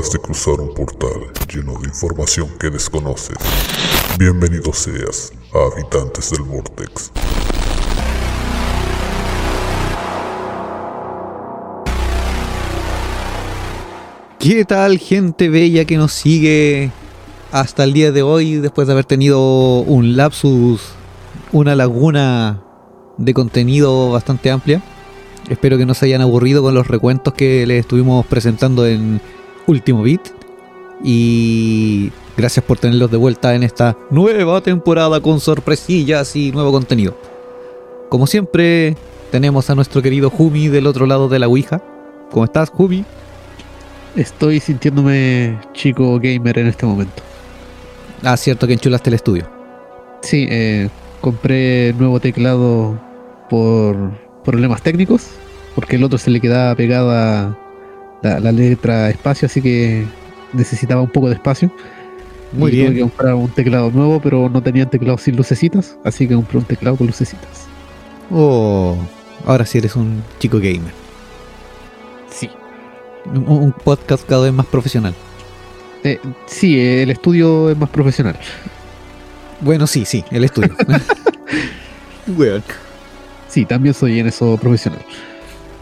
Acabas de cruzar un portal lleno de información que desconoces. Bienvenido seas a Habitantes del Vortex. ¿Qué tal gente bella que nos sigue hasta el día de hoy después de haber tenido un lapsus, una laguna de contenido bastante amplia? Espero que no se hayan aburrido con los recuentos que les estuvimos presentando en Último Beat. Y gracias por tenerlos de vuelta en esta nueva temporada con sorpresillas y nuevo contenido. Como siempre, tenemos a nuestro querido Jumi del otro lado de la Ouija. ¿Cómo estás, Jumi? Estoy sintiéndome chico gamer en este momento. Ah, cierto que enchulaste el estudio. Sí, eh, compré nuevo teclado por problemas técnicos, porque el otro se le quedaba pegada la, la letra espacio, así que necesitaba un poco de espacio. Muy Y bien. Tuve que comprar un teclado nuevo, pero no tenía teclado sin lucecitas, así que compré un teclado con lucecitas. Oh, ahora sí eres un chico gamer. Sí. Un, un podcast cada vez más profesional. Eh, sí, el estudio es más profesional. Bueno, sí, sí, el estudio. Weón. Sí, también soy en eso profesional.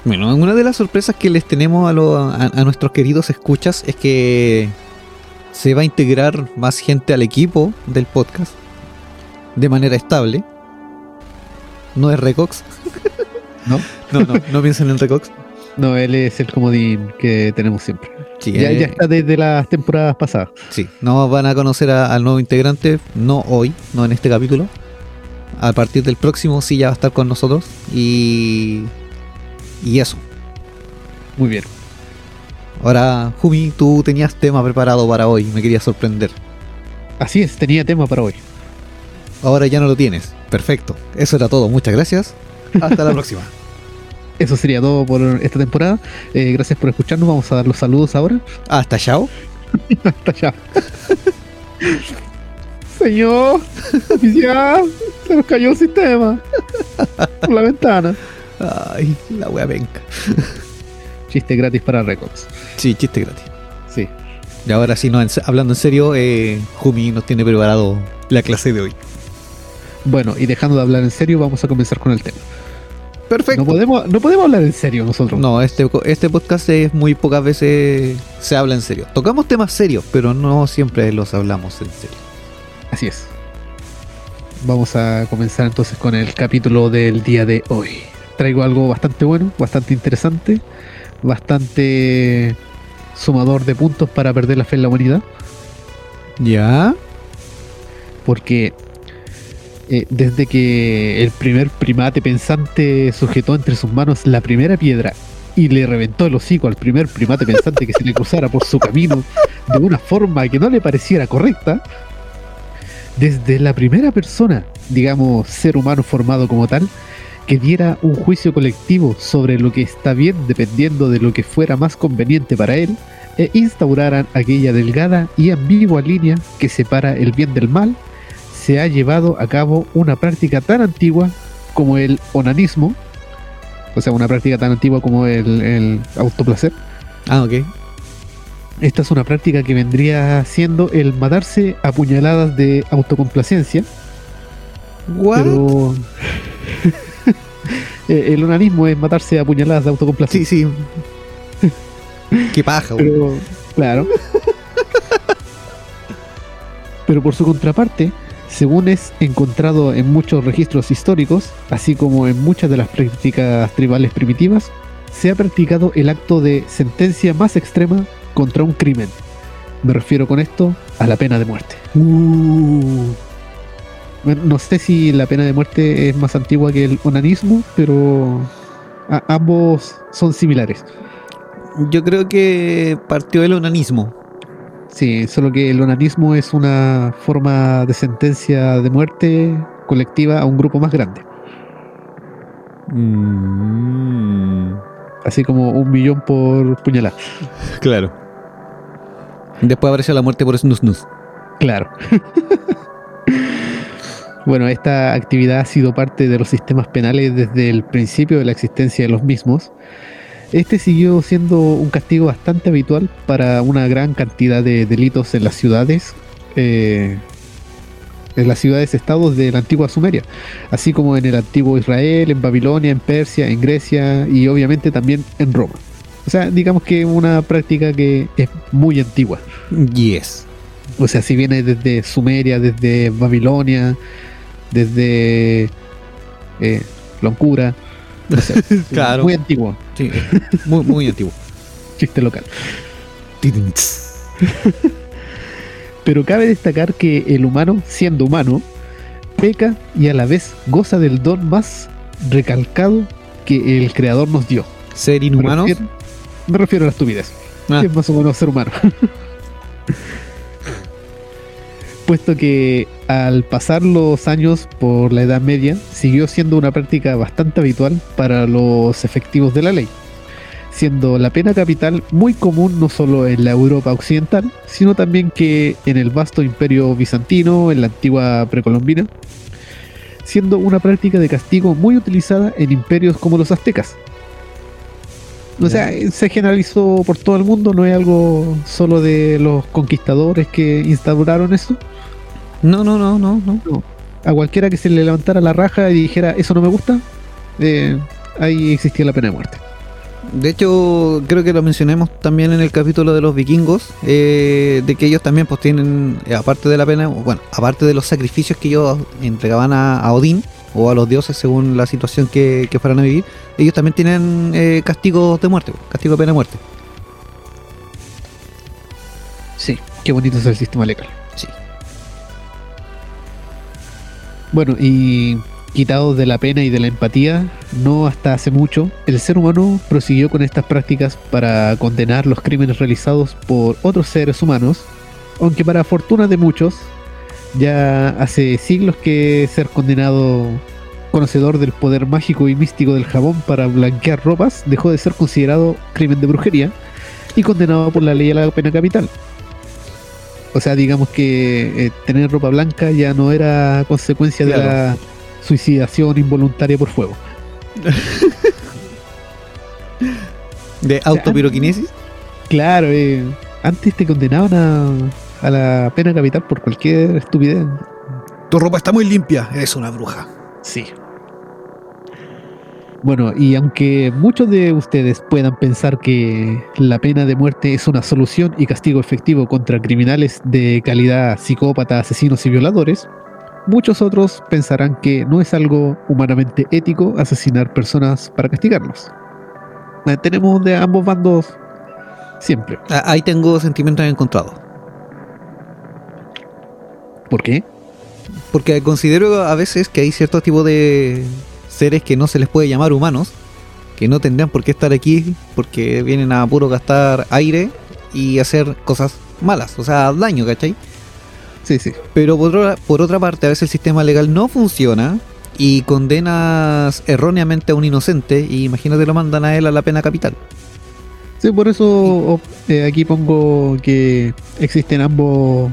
Bueno, una de las sorpresas que les tenemos a, lo- a- a nuestros queridos escuchas es que se va a integrar más gente al equipo del podcast de manera estable. No es Recox. ¿No? No, no, no piensen en Recox. No, él es el comodín que tenemos siempre. Sí, Ya, eh, ya está desde las temporadas pasadas. sí, no van a conocer a- al nuevo integrante, no hoy, no en este capítulo. A partir del próximo sí ya va a estar con nosotros. Y. Y eso. Muy bien. Ahora, Jumi, tú tenías tema preparado para hoy, me querías sorprender. Así es, tenía tema para hoy. Ahora ya no lo tienes. Perfecto. Eso era todo. Muchas gracias. Hasta la próxima. Eso sería todo por esta temporada. Eh, gracias por escucharnos. Vamos a dar los saludos ahora. Hasta chao. Hasta allá. Señor, oficial, se nos cayó el sistema. Por la ventana. Ay, la wea venga. Chiste gratis para Records. Sí, chiste gratis. Sí. Y ahora sí, no, en hablando en serio, eh, Jumi nos tiene preparado la clase de hoy. Bueno, y dejando de hablar en serio, vamos a comenzar con el tema. Perfecto. No podemos, no podemos hablar en serio nosotros. No, este, este podcast es muy pocas veces se habla en serio. Tocamos temas serios, pero no siempre los hablamos en serio. Así es. Vamos a comenzar entonces con el capítulo del día de hoy. Traigo algo bastante bueno, bastante interesante, bastante sumador de puntos para perder la fe en la humanidad, ¿Ya? porque eh, desde que el primer primate pensante sujetó entre sus manos la primera piedra y le reventó el hocico al primer primate pensante que se le cruzara por su camino de una forma que no le pareciera correcta, desde la primera persona, digamos, ser humano formado como tal, que diera un juicio colectivo sobre lo que está bien dependiendo de lo que fuera más conveniente para él, e instauraran aquella delgada y ambigua línea que separa el bien del mal, se ha llevado a cabo una práctica tan antigua como el onanismo, o sea, una práctica tan antigua como el, el autoplacer. Ah, ok. Esta es una práctica que vendría siendo el matarse a puñaladas de autocomplacencia, What? pero eh, el onanismo es matarse a puñaladas de Sí, autocomplacencia. sí. Qué paja, güey. Pero, claro. Pero por su contraparte, según es encontrado en muchos registros históricos, así como en muchas de las prácticas tribales primitivas, se ha practicado el acto de sentencia más extrema contra un crimen. Me refiero con esto a la pena de muerte. Uh. No sé si la pena de muerte es más antigua que el onanismo, pero a- ambos son similares. Yo creo que partió el onanismo. Sí, solo que el onanismo es una forma de sentencia de muerte colectiva a un grupo más grande. Mm, Así como un millón por puñalada. claro. Después apareció la muerte por snus snus. Claro. bueno, esta actividad ha sido parte de los sistemas penales desde el principio de la existencia de los mismos. Este siguió siendo un castigo bastante habitual para una gran cantidad de delitos en las ciudades, eh, en las ciudades-estados de la antigua Sumeria, así como en el antiguo Israel, en Babilonia, en Persia, en Grecia y obviamente también en Roma. O sea, digamos que una práctica que es muy antigua. Yes. O sea, si viene desde Sumeria, desde Babilonia, desde eh, Loncura. No sé, Claro. Muy antiguo. Sí, muy, muy antiguo. Chiste local. Pero cabe destacar que el humano, siendo humano, peca y a la vez goza del don más recalcado que el creador nos dio. Ser Me refiero, me refiero a la estupidez. Ah. es más o menos ser humano. Puesto que al pasar los años por la Edad Media, siguió siendo una práctica bastante habitual para los efectivos de la ley, siendo la pena capital muy común no solo en la Europa occidental, sino también que en el vasto imperio bizantino, en la antigua precolombina, siendo una práctica de castigo muy utilizada en imperios como los aztecas, o sea, se generalizó por todo el mundo, no es algo solo de los conquistadores que instauraron eso. No, no, no, no, no. A cualquiera que se le levantara la raja y dijera, eso no me gusta, eh, ahí existía la pena de muerte. De hecho, creo que lo mencionemos también en el capítulo de los vikingos, eh, de que ellos también pues tienen, eh, aparte de la pena, bueno, aparte de los sacrificios que ellos entregaban a, a Odín o a los dioses según la situación que, que fueran a vivir, ellos también tienen eh, castigos de muerte, castigo de pena de muerte. Sí, qué bonito es el sistema legal. Sí. Bueno, y quitados de la pena y de la empatía, no hasta hace mucho, el ser humano prosiguió con estas prácticas para condenar los crímenes realizados por otros seres humanos, aunque para fortuna de muchos, ya hace siglos que ser condenado conocedor del poder mágico y místico del jabón para blanquear ropas dejó de ser considerado crimen de brujería y condenado por la ley a la pena capital. O sea, digamos que eh, tener ropa blanca ya no era consecuencia de la suicidación involuntaria por fuego. De autopiroquinesis. Claro, eh, antes te condenaban a, a la pena capital por cualquier estupidez. Tu ropa está muy limpia, eres una bruja. Sí. Bueno, y aunque muchos de ustedes puedan pensar que la pena de muerte es una solución y castigo efectivo contra criminales de calidad psicópatas, asesinos y violadores, muchos otros pensarán que no es algo humanamente ético asesinar personas para castigarlos. Eh, Tenemos de ambos bandos siempre. Ah, Ahí tengo sentimientos encontrados. ¿Por qué? Porque considero a veces que hay cierto tipo de seres que no se les puede llamar humanos, que no tendrían por qué estar aquí porque vienen a puro gastar aire y hacer cosas malas, o sea, daño, ¿cachai? Sí, sí. Pero por otra, por otra parte, a veces el sistema legal no funciona y condenas erróneamente a un inocente y imagínate lo mandan a él a la pena capital. Sí, por eso eh, aquí pongo que existen ambos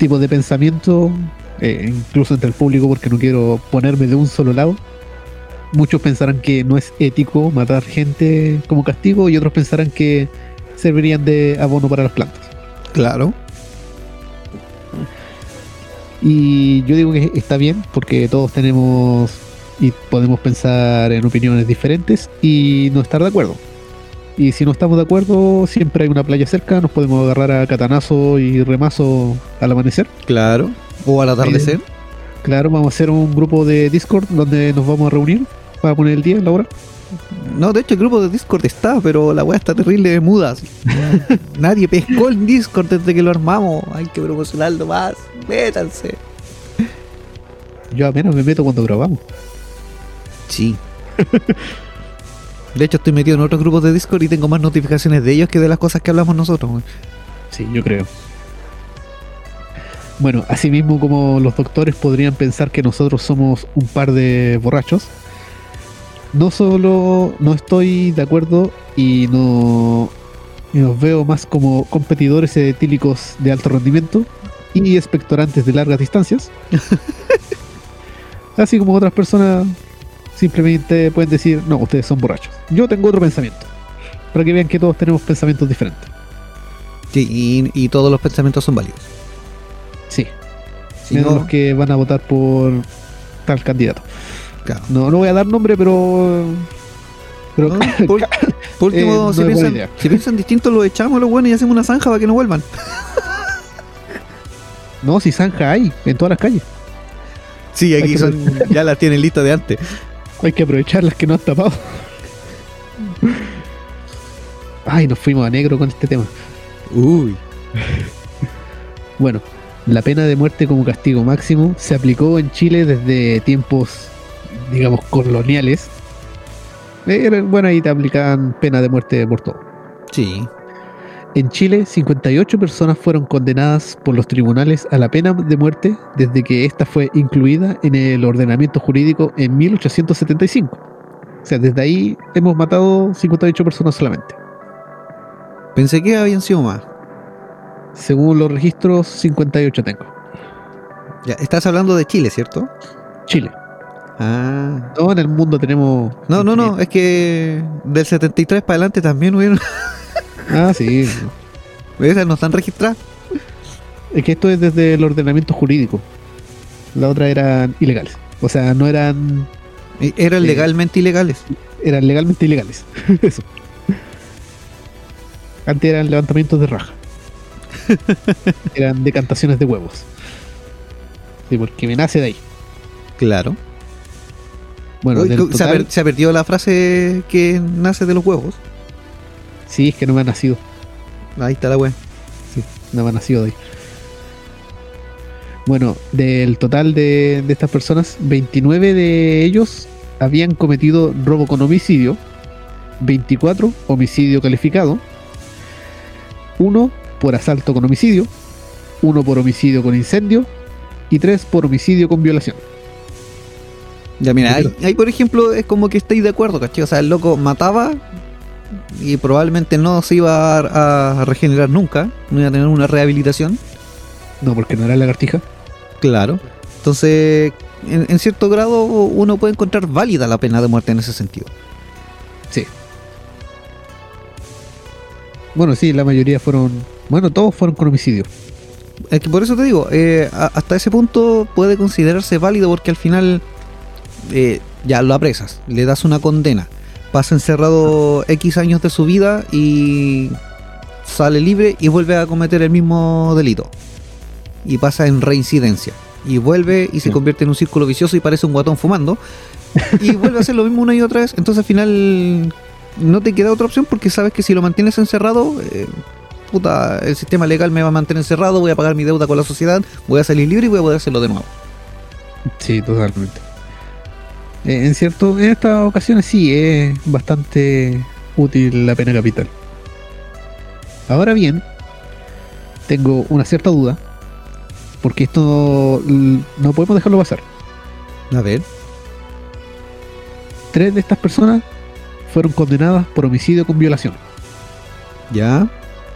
tipos de pensamiento, eh, incluso entre el público, porque no quiero ponerme de un solo lado. Muchos pensarán que no es ético matar gente como castigo y otros pensarán que servirían de abono para las plantas. Claro. Y yo digo que está bien porque todos tenemos y podemos pensar en opiniones diferentes y no estar de acuerdo. Y si no estamos de acuerdo, siempre hay una playa cerca, nos podemos agarrar a catanazo y remazo al amanecer. Claro. O al atardecer. Claro, vamos a hacer un grupo de Discord donde nos vamos a reunir para poner el día, la hora. No, de hecho el grupo de Discord está, pero la weá está terrible de muda. Nadie pescó el Discord desde que lo armamos. Hay que promocionarlo más. Métanse. Yo apenas me meto cuando grabamos. Sí. De hecho estoy metido en otros grupos de Discord y tengo más notificaciones de ellos que de las cosas que hablamos nosotros. Sí, yo creo. Bueno, asimismo como los doctores podrían pensar que nosotros somos un par de borrachos, no solo no estoy de acuerdo y no y nos veo más como competidores etílicos de alto rendimiento y expectorantes de largas distancias. Así como otras personas simplemente pueden decir, no, ustedes son borrachos. Yo tengo otro pensamiento. Para que vean que todos tenemos pensamientos diferentes. Sí, y, y todos los pensamientos son válidos. Sí. Si menos no- los que van a votar por tal candidato. claro. No, no voy a dar nombre, pero. Pero No, por, por último, Eh, no si, piensan, si piensan distinto, los echamos a los buenos y hacemos una zanja para que no vuelvan. no, si zanja hay en todas las calles. Sí, aquí son, ya las tienen listas de antes. Hay que aprovechar las que no han tapado. Ay, nos fuimos a negro con este tema. Uy. Bueno, la pena de muerte como castigo máximo se aplicó en Chile desde tiempos, digamos, coloniales. Era- bueno, ahí te aplicaban pena de muerte por todo. Sí. En Chile, 58 personas fueron condenadas por los tribunales a la pena de muerte desde que ésta fue incluida en el ordenamiento jurídico en 1875. O sea, desde ahí hemos matado 58 personas solamente. Pensé que habían sido más. Según los registros, 58 tengo. Ya, estás hablando de Chile, ¿cierto? Chile. Ah. No, en el mundo tenemos. No, no, no, es que del 73 para adelante también hubieron. Ah, sí. Esas no están registradas. Es que esto es desde el ordenamiento jurídico. La otra eran ilegales. O sea, no eran. Eh, Eran Sí. legalmente ilegales. Eran legalmente ilegales. Eso. Antes eran levantamientos de raja. eran decantaciones de huevos. Sí, porque me nace de ahí. Claro. Bueno, Uy, se, ha se ha perdido la frase que nace de los huevos. Sí, es que no me ha nacido. Ahí está la wea. Sí, no me ha nacido de ahí. Bueno, del total de, de estas personas, 29 de ellos habían cometido robo con homicidio, 24 homicidio calificado, uno por asalto con homicidio, uno por homicidio con incendio y tres por homicidio con violación. Ya mira, ahí, ahí, por ejemplo es como que estáis de acuerdo, ¿cachai? O sea, el loco mataba y probablemente no se iba a, a regenerar nunca, no iba a tener una rehabilitación. No, porque no era lagartija. Claro. Entonces, en, en cierto grado uno puede encontrar válida la pena de muerte en ese sentido. Sí. Bueno, sí, la mayoría fueron. Bueno, todos fueron con homicidio. Es que por eso te digo, eh, hasta ese punto puede considerarse válido porque al final eh, ya lo apresas, le das una condena, pasa encerrado X años de su vida y sale libre y vuelve a cometer el mismo delito. Y pasa en reincidencia. Y vuelve y se convierte en un círculo vicioso y parece un guatón fumando. Y vuelve a hacer lo mismo una y otra vez. Entonces al final no te queda otra opción porque sabes que si lo mantienes encerrado, eh, puta, el sistema legal me va a mantener encerrado, voy a pagar mi deuda con la sociedad, voy a salir libre y voy a poder hacerlo de nuevo. Sí, totalmente. Eh, en cierto, en estas ocasiones sí es bastante útil la pena capital. Ahora bien, tengo una cierta duda, porque esto no podemos dejarlo pasar. A ver. Tres de estas personas fueron condenadas por homicidio con violación. Ya.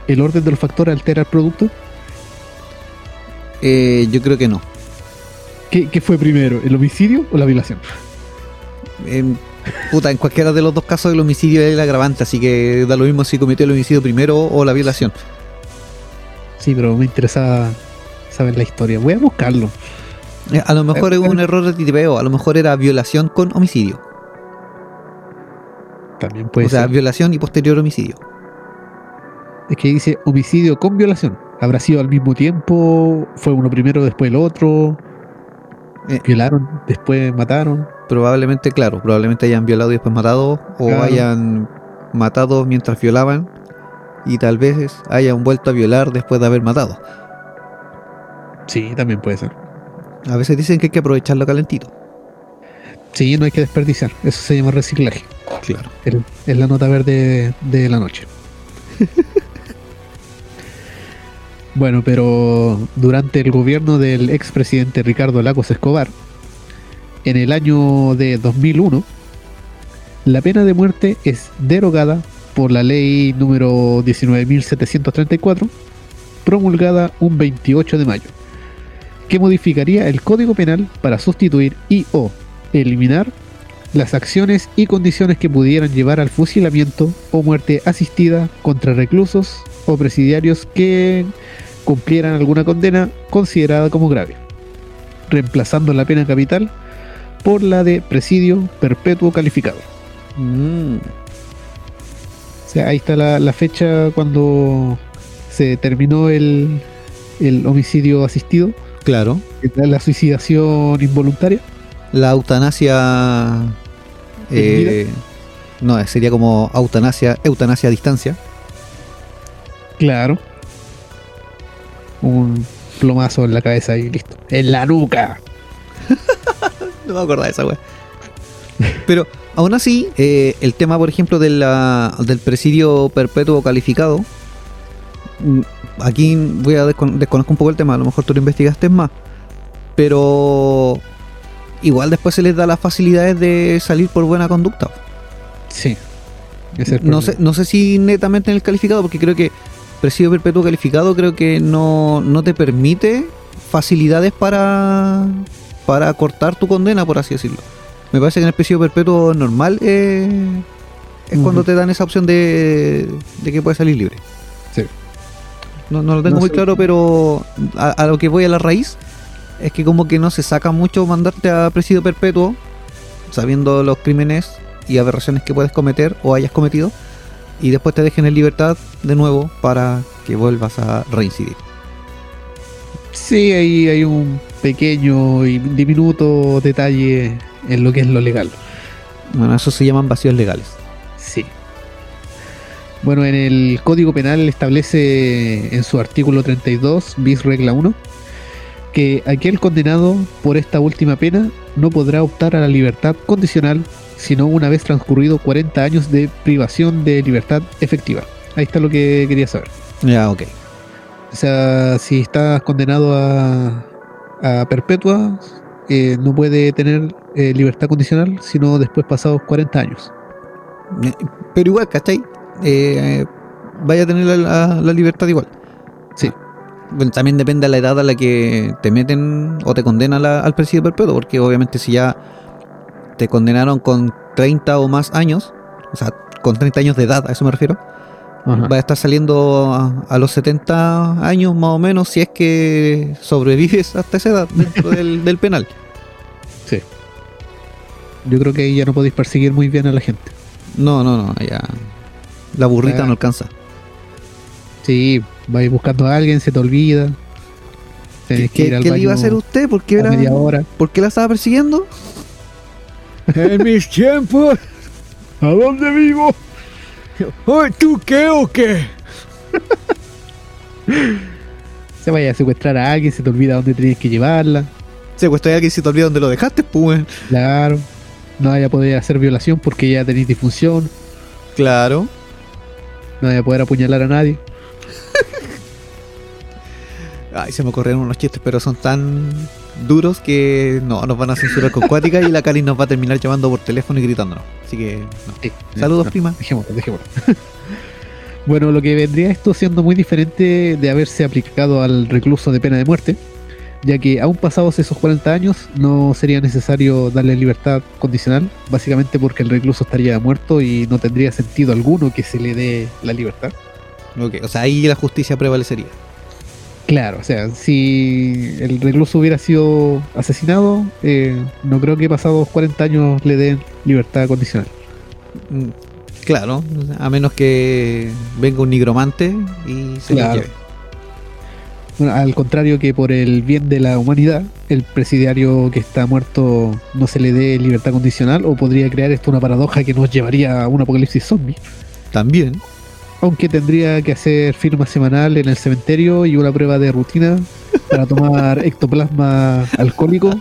¿El orden de los factores altera el producto? Eh, yo creo que no. ¿Qué, qué fue primero, el homicidio o la violación? En, puta, en cualquiera de los dos casos el homicidio es el agravante, así que da lo mismo si cometió el homicidio primero o la violación. Sí, pero me interesa saber la historia. Voy a buscarlo. Eh, A lo mejor es un error de tipeo, a lo mejor era violación con homicidio. También puede o sea, ser. violación y posterior homicidio. Es que dice homicidio con violación. ¿Habrá sido al mismo tiempo? ¿Fue uno primero, después el otro? Eh. ¿Violaron? ¿Después mataron? Probablemente, claro, probablemente hayan violado y después matado, o Claro. hayan matado mientras violaban, y tal vez hayan vuelto a violar después de haber matado. Sí, también puede ser. A veces dicen que hay que aprovecharlo calentito. Sí, no hay que desperdiciar. Eso se llama reciclaje. Claro. Es la nota verde de la noche. bueno, pero durante el gobierno del expresidente Ricardo Lagos Escobar, en el año de 2001, la pena de muerte es derogada por la ley número 19.734, promulgada un 28 de mayo, que modificaría el Código Penal para sustituir y o eliminar las acciones y condiciones que pudieran llevar al fusilamiento o muerte asistida contra reclusos o presidiarios que cumplieran alguna condena considerada como grave, reemplazando la pena capital por la de presidio perpetuo calificado. Mm, O sea, ahí está la, la fecha cuando se terminó el, el homicidio asistido, claro. la suicidación involuntaria. La eutanasia. eh, no, sería como eutanasia, eutanasia a distancia. Claro. Un plomazo en la cabeza y listo. En la nuca. No me acuerdo de esa wea. Pero aún así, eh, el tema, por ejemplo, de la- del presidio perpetuo calificado. mm, Aquí voy a descon- desconozco un poco el tema, a lo mejor tú lo investigaste más. Pero igual después se les da las facilidades de salir por buena conducta. Sí. Ese es el No sé, no sé si netamente en el calificado, porque creo que presidio perpetuo calificado creo que no, no te permite facilidades para, para cortar tu condena, por así decirlo. Me parece que en el presidio perpetuo normal eh, es cuando te dan esa opción de, de que puedes salir libre. Sí. No, no lo tengo No muy sé. claro, pero a, a lo que voy a la raíz es que como que no se saca mucho mandarte a presidio perpetuo, sabiendo los crímenes y aberraciones que puedes cometer o hayas cometido, y después te dejen en libertad de nuevo para que vuelvas a reincidir. Sí, ahí hay un pequeño y diminuto detalle en lo que es lo legal. Bueno, eso se llaman vacíos legales. Sí. Bueno, en el Código Penal establece en su artículo 32, bis regla 1, que aquel condenado por esta última pena no podrá optar a la libertad condicional sino una vez transcurrido 40 años de privación de libertad efectiva. Ahí está lo que quería saber. Ya, ok. O sea, si estás condenado a, a perpetua, eh, no puede tener eh, libertad condicional sino después pasados 40 años. Eh, Pero igual, ¿cachai? Eh, vaya a tener la, la- la libertad igual. Sí. Bueno, también depende de la edad a la que te meten o te condenan la- al presidio perpetuo, porque obviamente si ya te condenaron con 30 o más años, o sea, con 30 años de edad, a eso me refiero, Ajá. va a estar saliendo a, a los 70 años más o menos si es que sobrevives hasta esa edad dentro del, del penal. Sí. Yo creo que ahí ya no podéis perseguir muy bien a la gente. No, no, no, ya. La burrita no alcanza. Sí, vais buscando a alguien, se te olvida. Tenés que ¿Qué, ir al qué le iba a hacer usted? ¿Por qué, era- media hora. ¿Por qué la estaba persiguiendo? En mis tiempos. ¿A dónde vivo? Oye, ¿tú qué o qué? Se vaya a secuestrar a alguien, se te olvida dónde tienes que llevarla. Secuestré a alguien si te olvida dónde lo dejaste, pues. Claro. No vaya a poder hacer violación porque ya tenéis disfunción. Claro. No vaya a poder apuñalar a nadie. Ay, se me ocurrieron unos chistes, pero son tan duros que no, nos van a censurar con cuática y la Cali nos va a terminar llamando por teléfono y gritándonos. Así que, no. Sí, Saludos, no, prima. Dejémoslo, dejémoslo. bueno, lo que vendría esto siendo muy diferente de haberse aplicado al recluso de pena de muerte, ya que aún pasados esos 40 años no sería necesario darle libertad condicional, básicamente porque el recluso estaría muerto y no tendría sentido alguno que se le dé la libertad. Ok, o sea, ahí la justicia prevalecería. Claro, o sea, si el recluso hubiera sido asesinado, eh, no creo que pasados 40 años le den libertad condicional. Mm, Claro, a menos que venga un nigromante y se lo Claro. lleve. Bueno, al contrario que por el bien de la humanidad, el presidiario que está muerto no se le dé libertad condicional o podría crear esto una paradoja que nos llevaría a un apocalipsis zombie. También. Aunque tendría que hacer firma semanal en el cementerio y una prueba de rutina para tomar ectoplasma alcohólico. O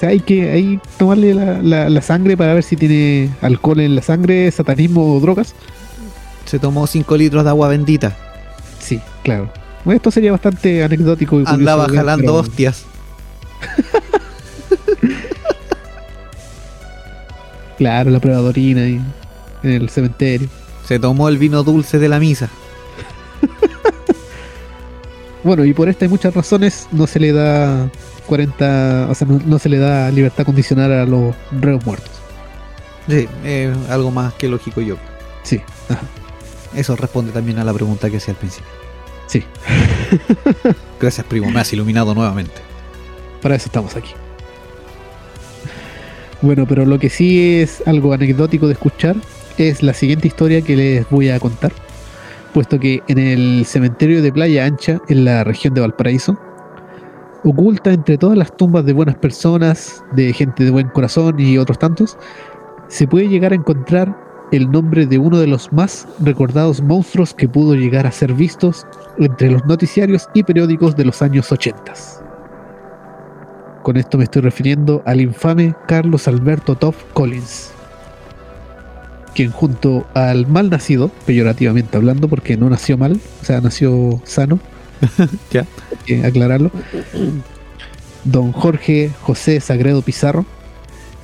sea, hay que hay tomarle la, la- la sangre para ver si tiene alcohol en la sangre, satanismo o drogas. Se tomó 5 litros de agua bendita. Sí, claro. Bueno, esto sería bastante anecdótico y Andaba jalando pero- hostias. Claro, la prueba de orina ahí, en el cementerio. Se tomó el vino dulce de la misa. Bueno, y por esta y muchas razones no se le da 40, o sea, no, no se le da libertad condicional a los reos muertos. Sí, eh, algo más que lógico yo. Sí, ajá, Eso responde también a la pregunta que hacía al principio. sí, Gracias, primo, me has iluminado nuevamente. para eso estamos aquí. Bueno, pero lo que sí es algo anecdótico de escuchar es la siguiente historia que les voy a contar, puesto que en el cementerio de Playa Ancha, en la región de Valparaíso, oculta entre todas las tumbas de buenas personas, de gente de buen corazón y otros tantos, se puede llegar a encontrar el nombre de uno de los más recordados monstruos que pudo llegar a ser vistos entre los noticiarios y periódicos de los años 80. Con esto me estoy refiriendo al infame Carlos Alberto Toff Collins, quien junto al mal nacido, peyorativamente hablando, porque no nació mal, o sea, nació sano, Ya. hay que aclararlo, don Jorge José Sagredo Pizarro,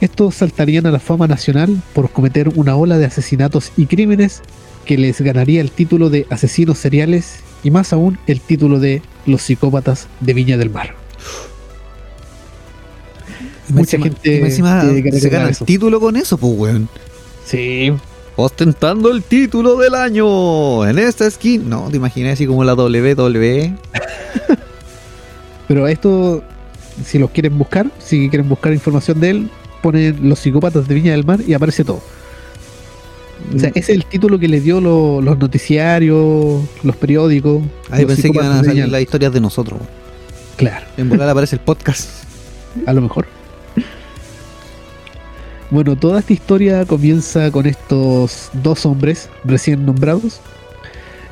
estos saltarían a la fama nacional por cometer una ola de asesinatos y crímenes que les ganaría el título de asesinos seriales y más aún el título de los psicópatas de Viña del Mar. Y Mucha encima- gente encima se gana el título con eso, pues, weón. Sí, Ostentando el título del año en esta skin. No, te imaginas así como la? WWE. pero esto, si los quieren buscar, si quieren buscar información de él, ponen los psicópatas de Viña del Mar y aparece todo. O sea, ese es el título que le dio lo- los noticiarios, los periódicos. Ahí los pensé que iban a salir las historias de nosotros. Claro, En volar aparece el podcast. a lo mejor. Bueno, toda esta historia comienza con estos dos hombres recién nombrados.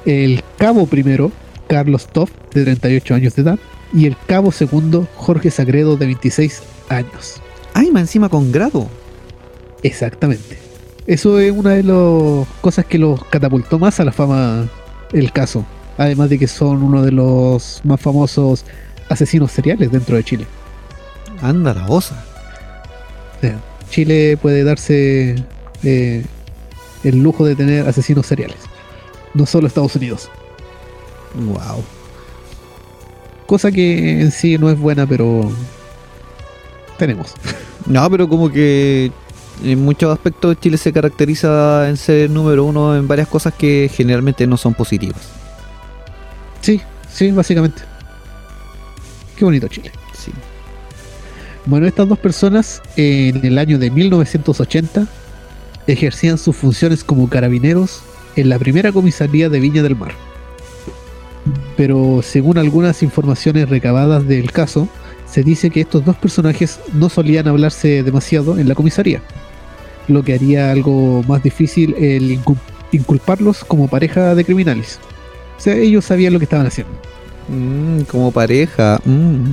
El cabo primero, Carlos Toff, de 38 años de edad, y el cabo segundo, Jorge Sagredo, de 26 años. Ay, más encima con grado. Exactamente. Eso es una de las cosas que los catapultó más a la fama el caso. Además de que son uno de los más famosos asesinos seriales dentro de Chile. Anda la osa. O sea, Chile puede darse eh, el lujo de tener asesinos seriales. No solo Estados Unidos. Wow. Cosa que en sí no es buena, pero tenemos. No, pero como que en muchos aspectos Chile se caracteriza en ser número uno en varias cosas que generalmente no son positivas. Sí, sí, básicamente. Qué bonito Chile. Bueno, estas dos personas en el año de 1980 ejercían sus funciones como carabineros en la primera comisaría de Viña del Mar. Pero según algunas informaciones recabadas del caso, se dice que estos dos personajes no solían hablarse demasiado en la comisaría, lo que haría algo más difícil el incu- inculparlos como pareja de criminales. O sea, ellos sabían lo que estaban haciendo. Mm, como pareja. mm.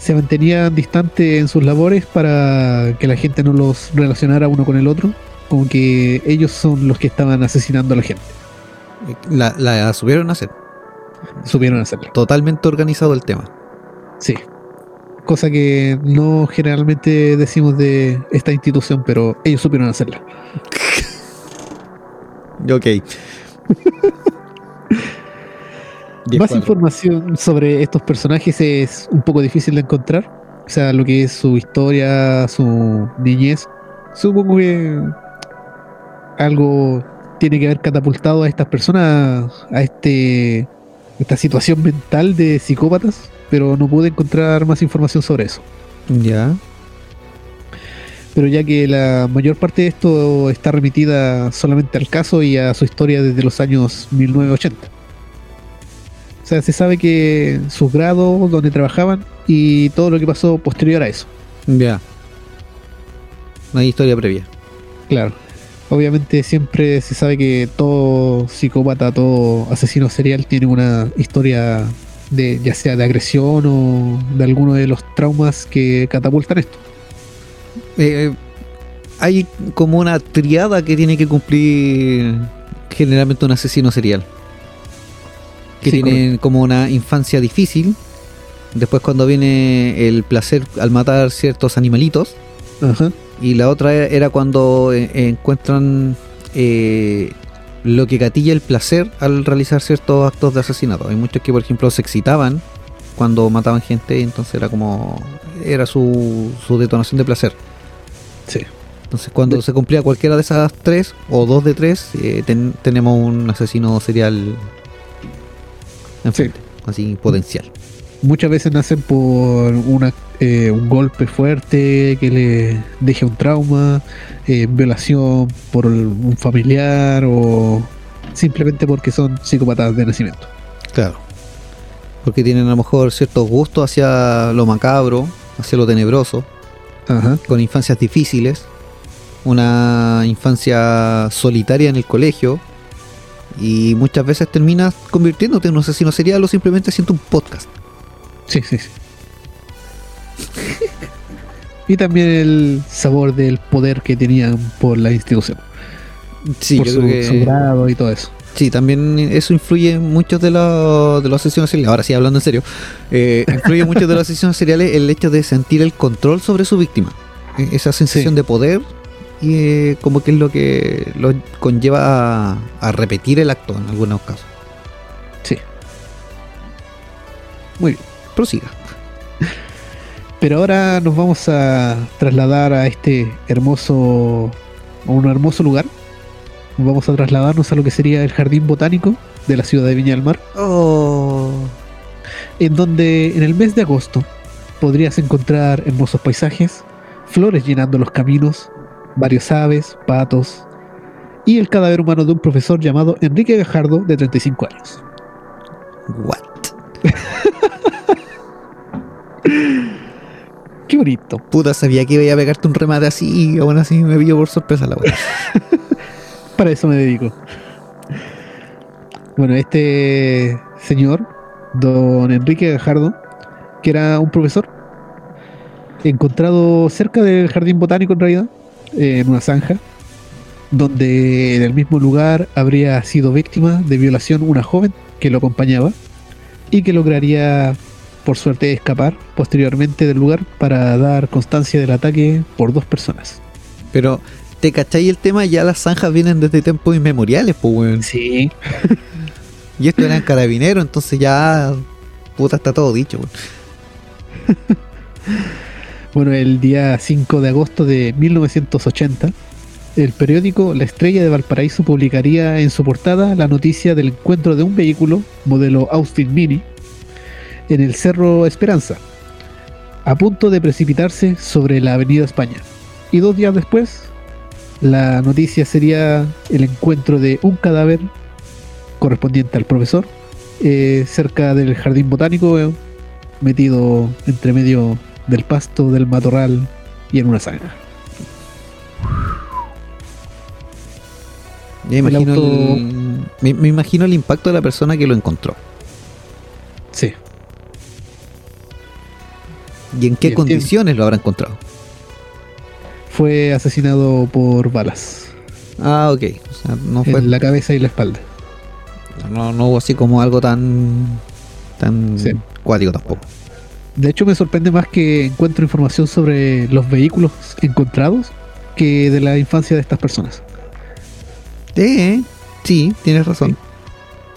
Se mantenían distantes en sus labores para que la gente no los relacionara uno con el otro, como que ellos son los que estaban asesinando a la gente. La, la supieron hacer. Supieron hacerlo. Totalmente organizado el tema. Sí. Cosa que no generalmente decimos de esta institución, pero ellos supieron hacerla. Ok. Más información sobre estos personajes es un poco difícil de encontrar. O sea, lo que es su historia, su niñez. Supongo que algo tiene que haber catapultado a estas personas a este esta situación mental de psicópatas, pero no pude encontrar más información sobre eso. Ya. Pero ya que la mayor parte de esto está remitida solamente al caso y a su historia desde los años 1980. O sea, se sabe que sus grados, donde trabajaban y todo lo que pasó posterior a eso. Ya. No hay historia previa. Claro. Obviamente siempre se sabe que todo psicópata, todo asesino serial tiene una historia de ya sea de agresión o de alguno de los traumas que catapultan esto. Eh, hay como una triada que tiene que cumplir generalmente un asesino serial. Que Sí, tiene como una infancia difícil. Después cuando viene el placer al matar ciertos animalitos. Ajá. Y la otra era cuando eh, encuentran eh, lo que gatilla el placer al realizar ciertos actos de asesinato. Hay muchos que, por ejemplo, se excitaban cuando mataban gente y entonces era como... Era su, su detonación de placer. Sí. Entonces cuando se cumplía cualquiera de esas tres o dos de tres, eh, ten- tenemos un asesino serial enfrente, así potencial. Muchas veces nacen por una, eh, un golpe fuerte que le deje un trauma, eh, violación por un familiar o simplemente porque son psicópatas de nacimiento. Claro. Porque tienen a lo mejor ciertos gustos hacia lo macabro, hacia lo tenebroso, Ajá. con infancias difíciles, una infancia solitaria en el colegio y muchas veces terminas convirtiéndote en un asesino serial o simplemente haciendo un podcast. Sí, sí, sí. y también el sabor del poder que tenían por la institución, Sí, por yo su, creo que- su grado y todo eso. Sí, también eso influye en muchos de los, de los asesinos seriales. Ahora sí, hablando en serio, eh, influye en muchos de los asesinos seriales el hecho de sentir el control sobre su víctima. Eh, Esa sensación Sí. de poder y eh, como que es lo que lo conlleva a, a repetir el acto en algunos casos. Sí. Muy bien. Prosiga. Pero ahora nos vamos a trasladar a este hermoso, a un hermoso lugar. Vamos a trasladarnos a lo que sería el jardín botánico de la ciudad de Viña del Mar, Oh. en donde en el mes de agosto podrías encontrar hermosos paisajes, flores llenando los caminos, varios aves, patos y el cadáver humano de un profesor llamado Enrique Gajardo de 35 años. What? Qué bonito. Puta, sabía que iba a pegarte un remate así y aún así me pilló por sorpresa la wea. Para eso me dedico. Bueno, este señor, don Enrique Gajardo, que era un profesor, encontrado cerca del jardín botánico en realidad, en una zanja, donde en el mismo lugar habría sido víctima de violación una joven que lo acompañaba y que lograría, por suerte, escapar posteriormente del lugar para dar constancia del ataque por dos personas. Pero, ¿te cachai el tema? Ya las zanjas vienen desde tiempos inmemoriales, pues weón. Sí, Y esto eran carabineros, entonces ya. Puta, está todo dicho, weón. Bueno, el día 5 de agosto de 1980, el periódico La Estrella de Valparaíso publicaría en su portada la noticia del encuentro de un vehículo modelo Austin Mini en el Cerro Esperanza, a punto de precipitarse sobre la Avenida España. Y dos días después, la noticia sería el encuentro de un cadáver correspondiente al profesor eh, cerca del jardín botánico, eh, metido entre medio del pasto, del matorral y en una zanja. Ya imagino auto- el- me, me imagino el impacto de la persona que lo encontró. Sí. ¿Y en qué Y condiciones lo habrá encontrado? Fue asesinado por balas Ah, ok. O sea, no fue. en la cabeza y la espalda. No, no hubo así como algo tan. tan Sí. cuático tampoco. De hecho, me sorprende más que encuentro información sobre los vehículos encontrados que de la infancia de estas personas. Eh, sí, tienes razón.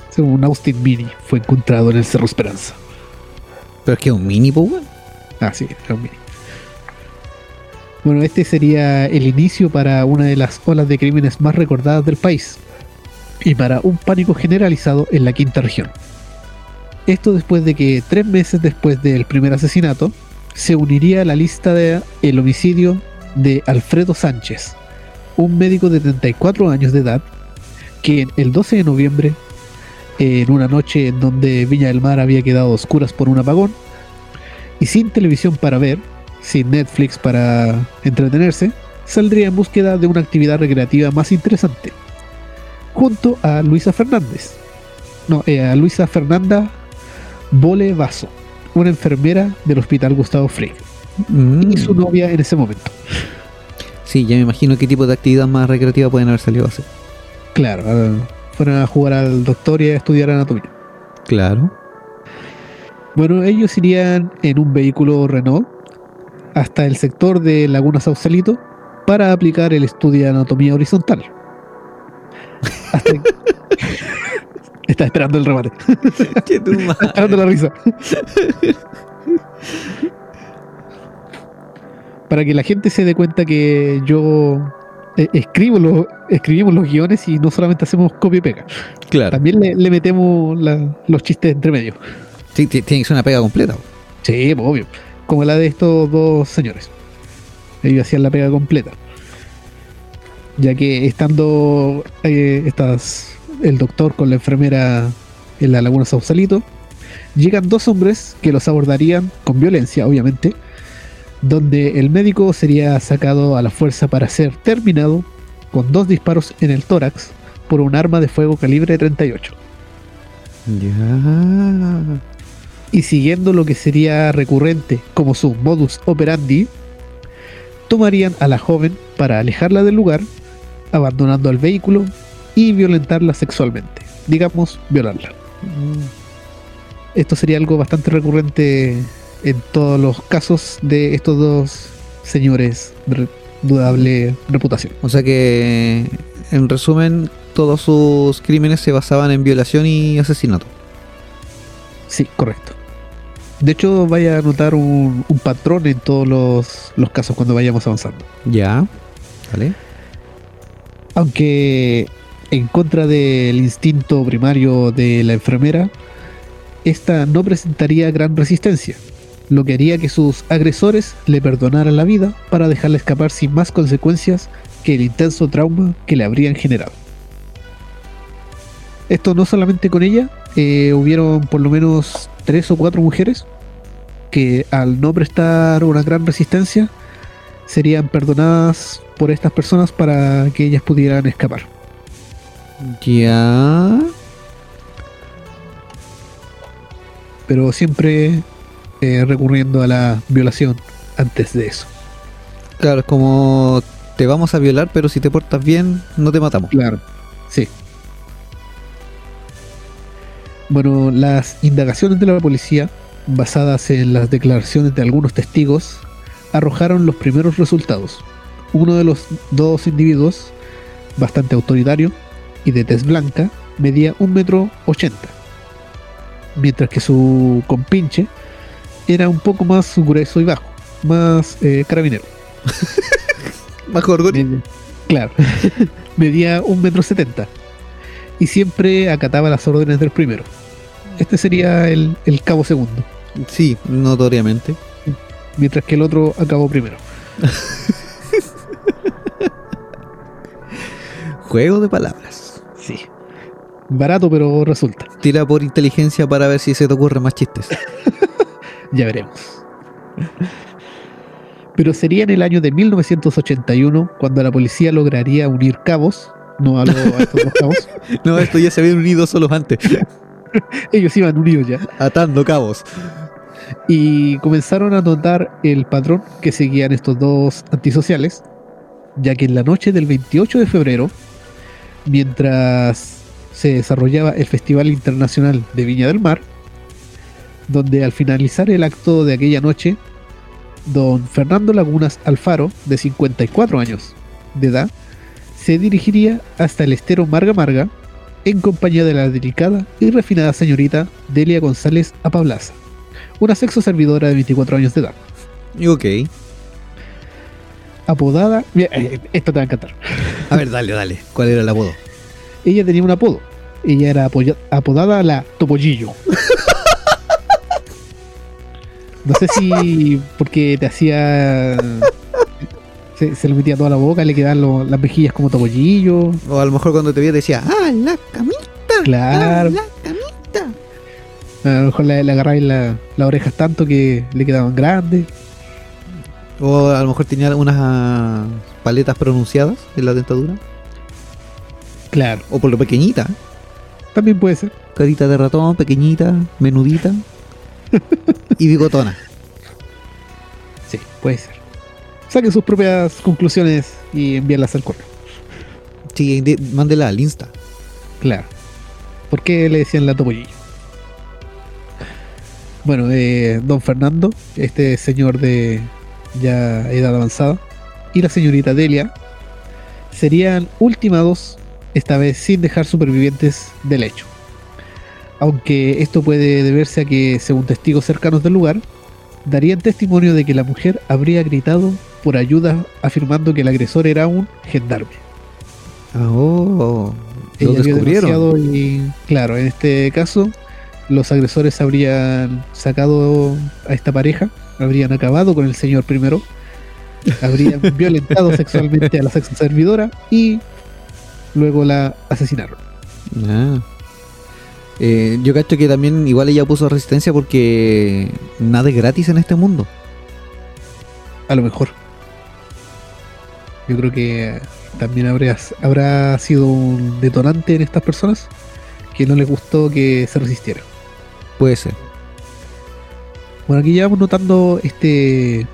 Según un Austin Mini fue encontrado en el Cerro Esperanza. Pero es que es un mini, pues. Ah, sí, era un Mini. Bueno, este sería el inicio para una de las olas de crímenes más recordadas del país y para un pánico generalizado en la quinta región. Esto después de que tres meses después del primer asesinato se uniría a la lista de el homicidio de Alfredo Sánchez, un médico de 34 años de edad que el 12 de noviembre, en una noche en donde Viña del Mar había quedado a oscuras por un apagón, y sin televisión para ver, sin Netflix para entretenerse, saldría en búsqueda de una actividad recreativa más interesante, junto a Luisa Fernández. No, eh, a Luisa Fernanda Bole Vaso, una enfermera del Hospital Gustavo Frey, Mm. y su novia en ese momento. Sí, ya me imagino qué tipo de actividad más recreativa pueden haber salido a hacer. Claro, fueron a jugar al doctor y a estudiar anatomía. Claro. Bueno, ellos irían en un vehículo Renault hasta el sector de Laguna Sausalito para aplicar el estudio de anatomía horizontal. Hasta Está esperando el remate. Che, tu madre. Esperando la risa. Para que la gente se dé cuenta que yo eh, escribo los, escribimos los guiones y no solamente hacemos copia y pega. Claro. También le, le metemos la- los chistes entre medio. Sí, ti- tiene que ser una pega completa. Sí, pues, obvio. Como la de estos dos señores. Ellos hacían la pega completa. Ya que estando eh, estas, el doctor con la enfermera en la laguna Sausalito, llegan dos hombres que los abordarían con violencia, obviamente, donde el médico sería sacado a la fuerza para ser terminado con dos disparos en el tórax por un arma de fuego calibre 38. Ya. y siguiendo lo que sería recurrente como su modus operandi, tomarían a la joven para alejarla del lugar, abandonando el vehículo y violentarla sexualmente. Digamos, violarla. Esto sería algo bastante recurrente en todos los casos de estos dos señores de dudable reputación. O sea que, en resumen, todos sus crímenes se basaban en violación y asesinato. Sí, correcto. De hecho, vaya a notar un, un patrón en todos los, los casos cuando vayamos avanzando. Ya. ¿Vale? Aunque en contra del instinto primario de la enfermera, esta no presentaría gran resistencia, lo que haría que sus agresores le perdonaran la vida para dejarla escapar sin más consecuencias que el intenso trauma que le habrían generado. Esto no solamente con ella, eh, hubieron por lo menos tres o cuatro mujeres que al no prestar una gran resistencia serían perdonadas por estas personas para que ellas pudieran escapar. Ya. Pero siempre eh, recurriendo a la violación antes de eso. Claro, es como te vamos a violar, pero si te portas bien, no te matamos. Claro. Sí. Bueno, las indagaciones de la policía, basadas en las declaraciones de algunos testigos, arrojaron los primeros resultados. Uno de los dos individuos, bastante autoritario y de tez blanca, medía un metro ochenta, mientras que su compinche era un poco más grueso y bajo, más eh, carabinero. Gori. Medía- Claro. Medía un metro setenta. Y siempre acataba las órdenes del primero. Este sería el, el cabo segundo. Sí, notoriamente. Mientras que el otro acabó primero. Juego de palabras. Barato, pero resulta. Tira por inteligencia para ver si se te ocurren más chistes. Ya veremos. Pero sería en el año de 1981 cuando la policía lograría unir cabos. No hablo a estos dos cabos. No, esto ya se habían unido solos antes. Ellos iban unidos ya. Atando cabos. y comenzaron a notar el patrón que seguían estos dos antisociales, ya que en la noche del 28 de febrero, mientras se desarrollaba el Festival Internacional de Viña del Mar, donde al finalizar el acto de aquella noche, don Fernando Lagunas Alfaro, de 54 años de edad, se dirigiría hasta el estero Marga Marga en compañía de la delicada y refinada señorita Delia González Apablaza una sexo servidora de 24 años de edad, ok. apodada. Mira, eh, esto te va a encantar. A ver, dale, dale. ¿Cuál era el apodo? Ella tenía un apodo. Ella era apodada la Topollillo. No sé si porque te hacía. Se, se le metía toda la boca, le quedaban lo- las mejillas como topollillo. O a lo mejor cuando te veía te decía, ¡ah, la camita! Claro. ¡Ah, la camita! A lo mejor le, le la- las orejas tanto que le quedaban grandes. O a lo mejor tenía unas paletas pronunciadas en la dentadura. Claro, O por lo pequeñita. también puede ser. Carita de ratón, pequeñita, menudita. y bigotona. Sí, puede ser. Saquen sus propias conclusiones y envíenlas al correo. Sí, de- mándela al Insta. Claro. ¿Por qué le decían la topollillo? Bueno, eh, don Fernando, este señor de ya edad avanzada, y la señorita Delia serían ultimados esta vez sin dejar supervivientes del hecho. Aunque esto puede deberse a que, según testigos cercanos del lugar, darían testimonio de que la mujer habría gritado por ayuda afirmando que el agresor era un gendarme. Ah, oh, lo Ella descubrieron. y claro, en este caso los agresores habrían sacado a esta pareja, habrían acabado con el señor primero, habrían violentado sexualmente a la sexo servidora y luego la asesinaron. Ah. Eh, yo cacho que también igual ella puso resistencia porque nada es gratis en este mundo. A lo mejor. Yo creo que también habría, habrá sido un detonante en estas personas que no les gustó que se resistiera. Puede ser. Bueno, aquí ya vamos notando este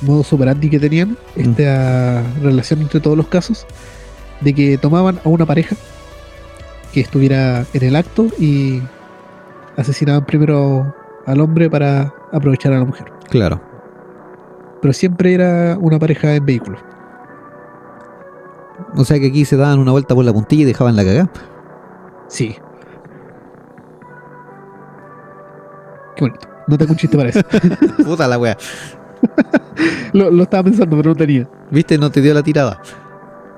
modo operandi que tenían, esta relación entre todos los casos, de que tomaban a una pareja que estuviera en el acto y asesinaban primero al hombre para aprovechar a la mujer. Claro. Pero siempre era una pareja en vehículo. O sea que aquí se daban una vuelta por la puntilla y dejaban la cagada. Sí. Qué bonito. No tengo un chiste para eso. Puta la wea. lo, lo estaba pensando, pero no tenía. ¿Viste? No te dio la tirada.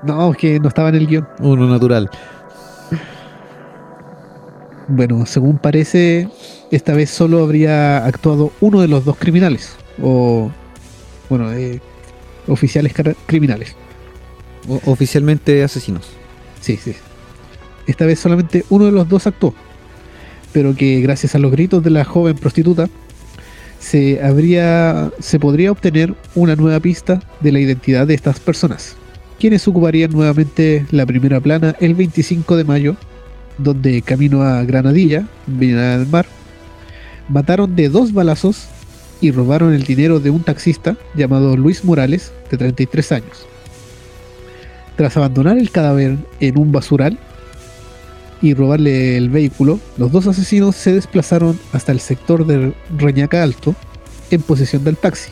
No, es que no estaba en el guion. Uno natural. Bueno, según parece, esta vez solo habría actuado uno de los dos criminales. O, bueno, eh, oficiales criminales. O- oficialmente asesinos. Sí, sí. Esta vez solamente uno de los dos actuó. Pero que gracias a los gritos de la joven prostituta, se habría. se podría obtener una nueva pista de la identidad de estas personas. Quienes ocuparían nuevamente la primera plana el 25 de mayo, donde camino a Granadilla, Viña del Mar, mataron de dos balazos y robaron el dinero de un taxista llamado Luis Morales, de 33 años. Tras abandonar el cadáver en un basural y robarle el vehículo, los dos asesinos se desplazaron hasta el sector de Reñaca Alto en posesión del taxi.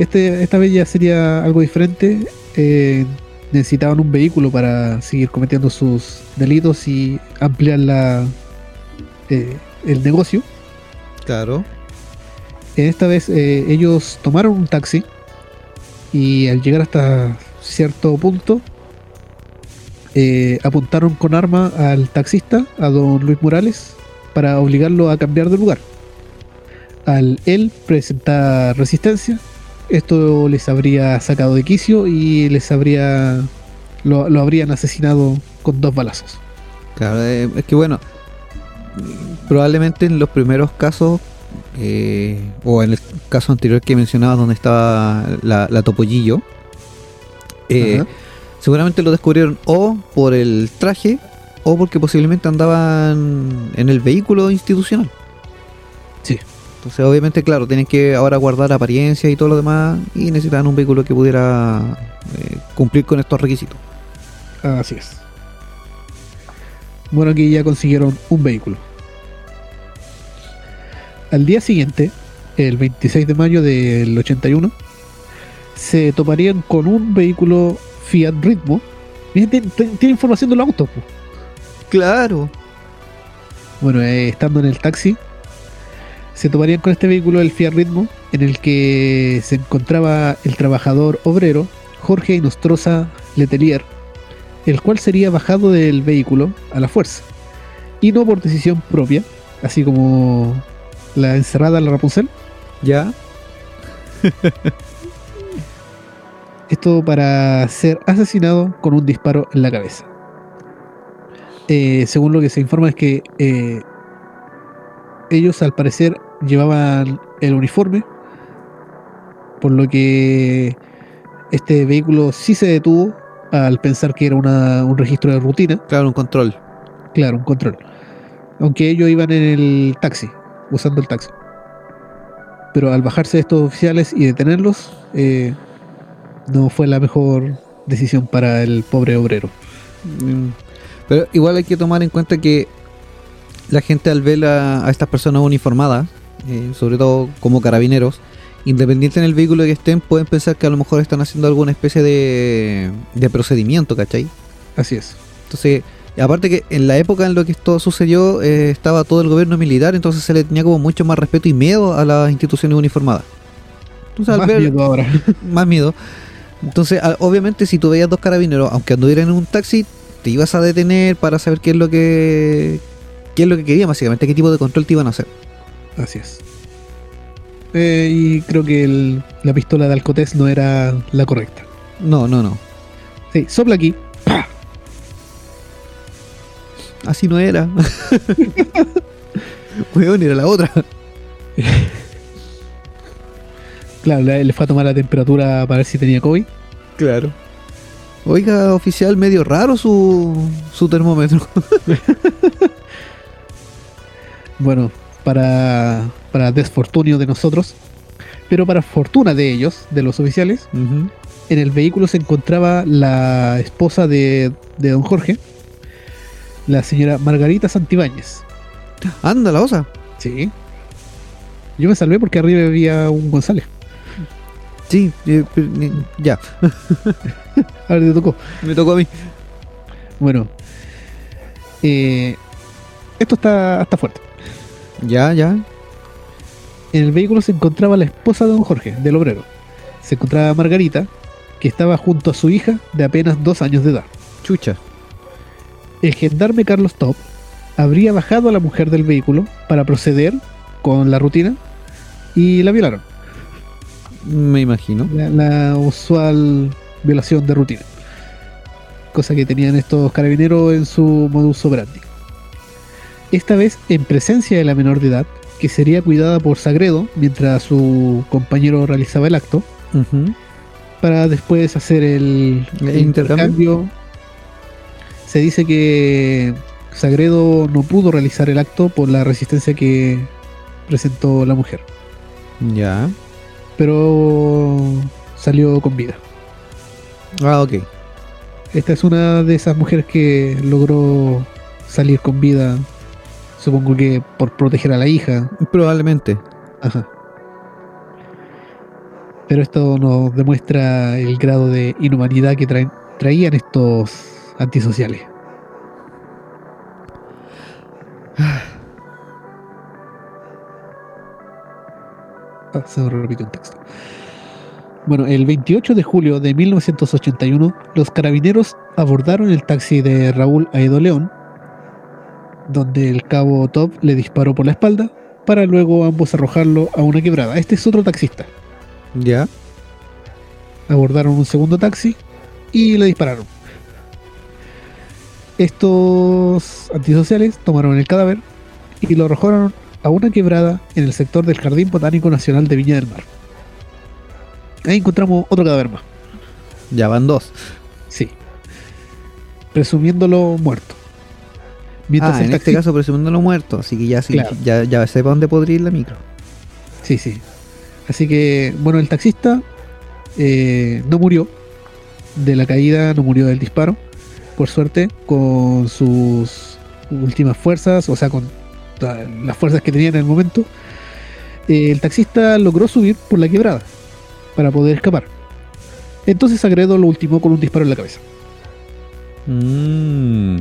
Este, esta vez ya sería algo diferente. eh, necesitaban un vehículo para seguir cometiendo sus delitos y ampliar la, eh, el negocio. Claro. En esta vez eh, ellos tomaron un taxi y al llegar hasta cierto punto eh, apuntaron con arma al taxista, a don Luis Morales, para obligarlo a cambiar de lugar. Al él presentar resistencia, esto les habría sacado de quicio y les habría lo, lo habrían asesinado con dos balazos. Claro, eh, es que bueno, probablemente en los primeros casos, eh, o en el caso anterior que mencionabas donde estaba la, la Topollillo, eh, seguramente lo descubrieron o por el traje o porque posiblemente andaban en el vehículo institucional. Sí. Entonces obviamente, claro, tienen que ahora guardar apariencia y todo lo demás y necesitan un vehículo que pudiera eh, cumplir con estos requisitos. Así es. Bueno, aquí ya consiguieron un vehículo. Al día siguiente, el 26 de mayo del 81, se toparían con un vehículo Fiat Ritmo. Tiene, información de los autos. po. Claro. Bueno, eh, estando en el taxi, se toparían con este vehículo, el Fiat Ritmo, en el que se encontraba el trabajador obrero Jorge Inostroza Letelier, el cual sería bajado del vehículo a la fuerza, y no por decisión propia, así como la encerrada la Rapunzel. Ya. Esto para ser asesinado con un disparo en la cabeza. Eh, según lo que se informa es que eh, ellos al parecer llevaban el uniforme, por lo que este vehículo sí se detuvo al pensar que era una- un registro de rutina, Claro, un control. claro, un control. Aunque ellos iban en el taxi, usando el taxi. Pero al bajarse estos oficiales y detenerlos, eh, no fue la mejor decisión para el pobre obrero. Mm. Pero igual hay que tomar en cuenta que la gente al ver a, a estas personas uniformadas, eh, sobre todo como carabineros, independiente en el vehículo que estén, pueden pensar que a lo mejor están haciendo alguna especie de, de procedimiento, ¿cachai? Así es. Entonces, aparte que en la época en la que esto sucedió, eh, estaba todo el gobierno militar, entonces se le tenía como mucho más respeto y miedo a las instituciones uniformadas. Entonces, al Más ver- miedo ahora. más miedo. Entonces, obviamente, si tú veías dos carabineros, aunque anduvieran en un taxi, te ibas a detener para saber qué es lo que qué es lo que querían, básicamente, qué tipo de control te iban a hacer. Así es. Eh, y creo que el- la pistola de Alcotés no era la correcta. No, no, no. Sí, sopla aquí. Así no era. Weón, era la otra. Claro, le, le fue a tomar la temperatura para ver si tenía COVID. Claro. Oiga, oficial, medio raro su, su termómetro. Bueno, para, para desfortunio de nosotros, pero para fortuna de ellos, de los oficiales, en el vehículo se encontraba la esposa de, de don Jorge, la señora Margarita Santibáñez. Anda, la osa. Sí. Yo me salvé porque arriba había un González. Sí, eh, ya. A ver, te tocó. Me tocó a mí. Bueno. eh, esto está, está fuerte. Ya, ya. En el vehículo se encontraba la esposa de don Jorge, del obrero. Se encontraba Margarita, que estaba junto a su hija de apenas dos años de edad. Chucha. El gendarme Carlos Top habría bajado a la mujer del vehículo para proceder con la rutina y la violaron. Me imagino. La, la usual violación de rutina. Cosa que tenían estos carabineros en su modus operandi. Esta vez en presencia de la menor de edad, que sería cuidada por Sagredo mientras su compañero realizaba el acto, para después hacer el, ¿El intercambio. Se dice que Sagredo no pudo realizar el acto por la resistencia que presentó la mujer, Ya. pero salió con vida. Ah, ok. Esta es una de esas mujeres que logró salir con vida, supongo que por proteger a la hija. Probablemente. Ajá. Pero esto nos demuestra el grado de inhumanidad que traen- traían estos antisociales. Ah, se me repitió un texto. Bueno, el 28 de julio de 1981, los carabineros abordaron el taxi de Raúl Aedo León, donde el cabo Top le disparó por la espalda, para luego ambos arrojarlo a una quebrada. Este es otro taxista. Ya. Abordaron un segundo taxi y le dispararon. Estos antisociales tomaron el cadáver y lo arrojaron a una quebrada en el sector del Jardín Botánico Nacional de Viña del Mar. Ahí encontramos otro cadáver más. Ya van dos. Sí. Presumiéndolo muerto. Mientras ah, en este caso presumiéndolo muerto. Así que ya sí, Claro. ya, ya sé para dónde podría ir la micro. Sí, sí. Así que, bueno, el taxista eh, no murió de la caída, no murió del disparo, por suerte, con sus últimas fuerzas, o sea, con las fuerzas que tenía en el momento. eh, el taxista logró subir por la quebrada para poder escapar. Entonces Agredo lo ultimó con un disparo en la cabeza. Mm,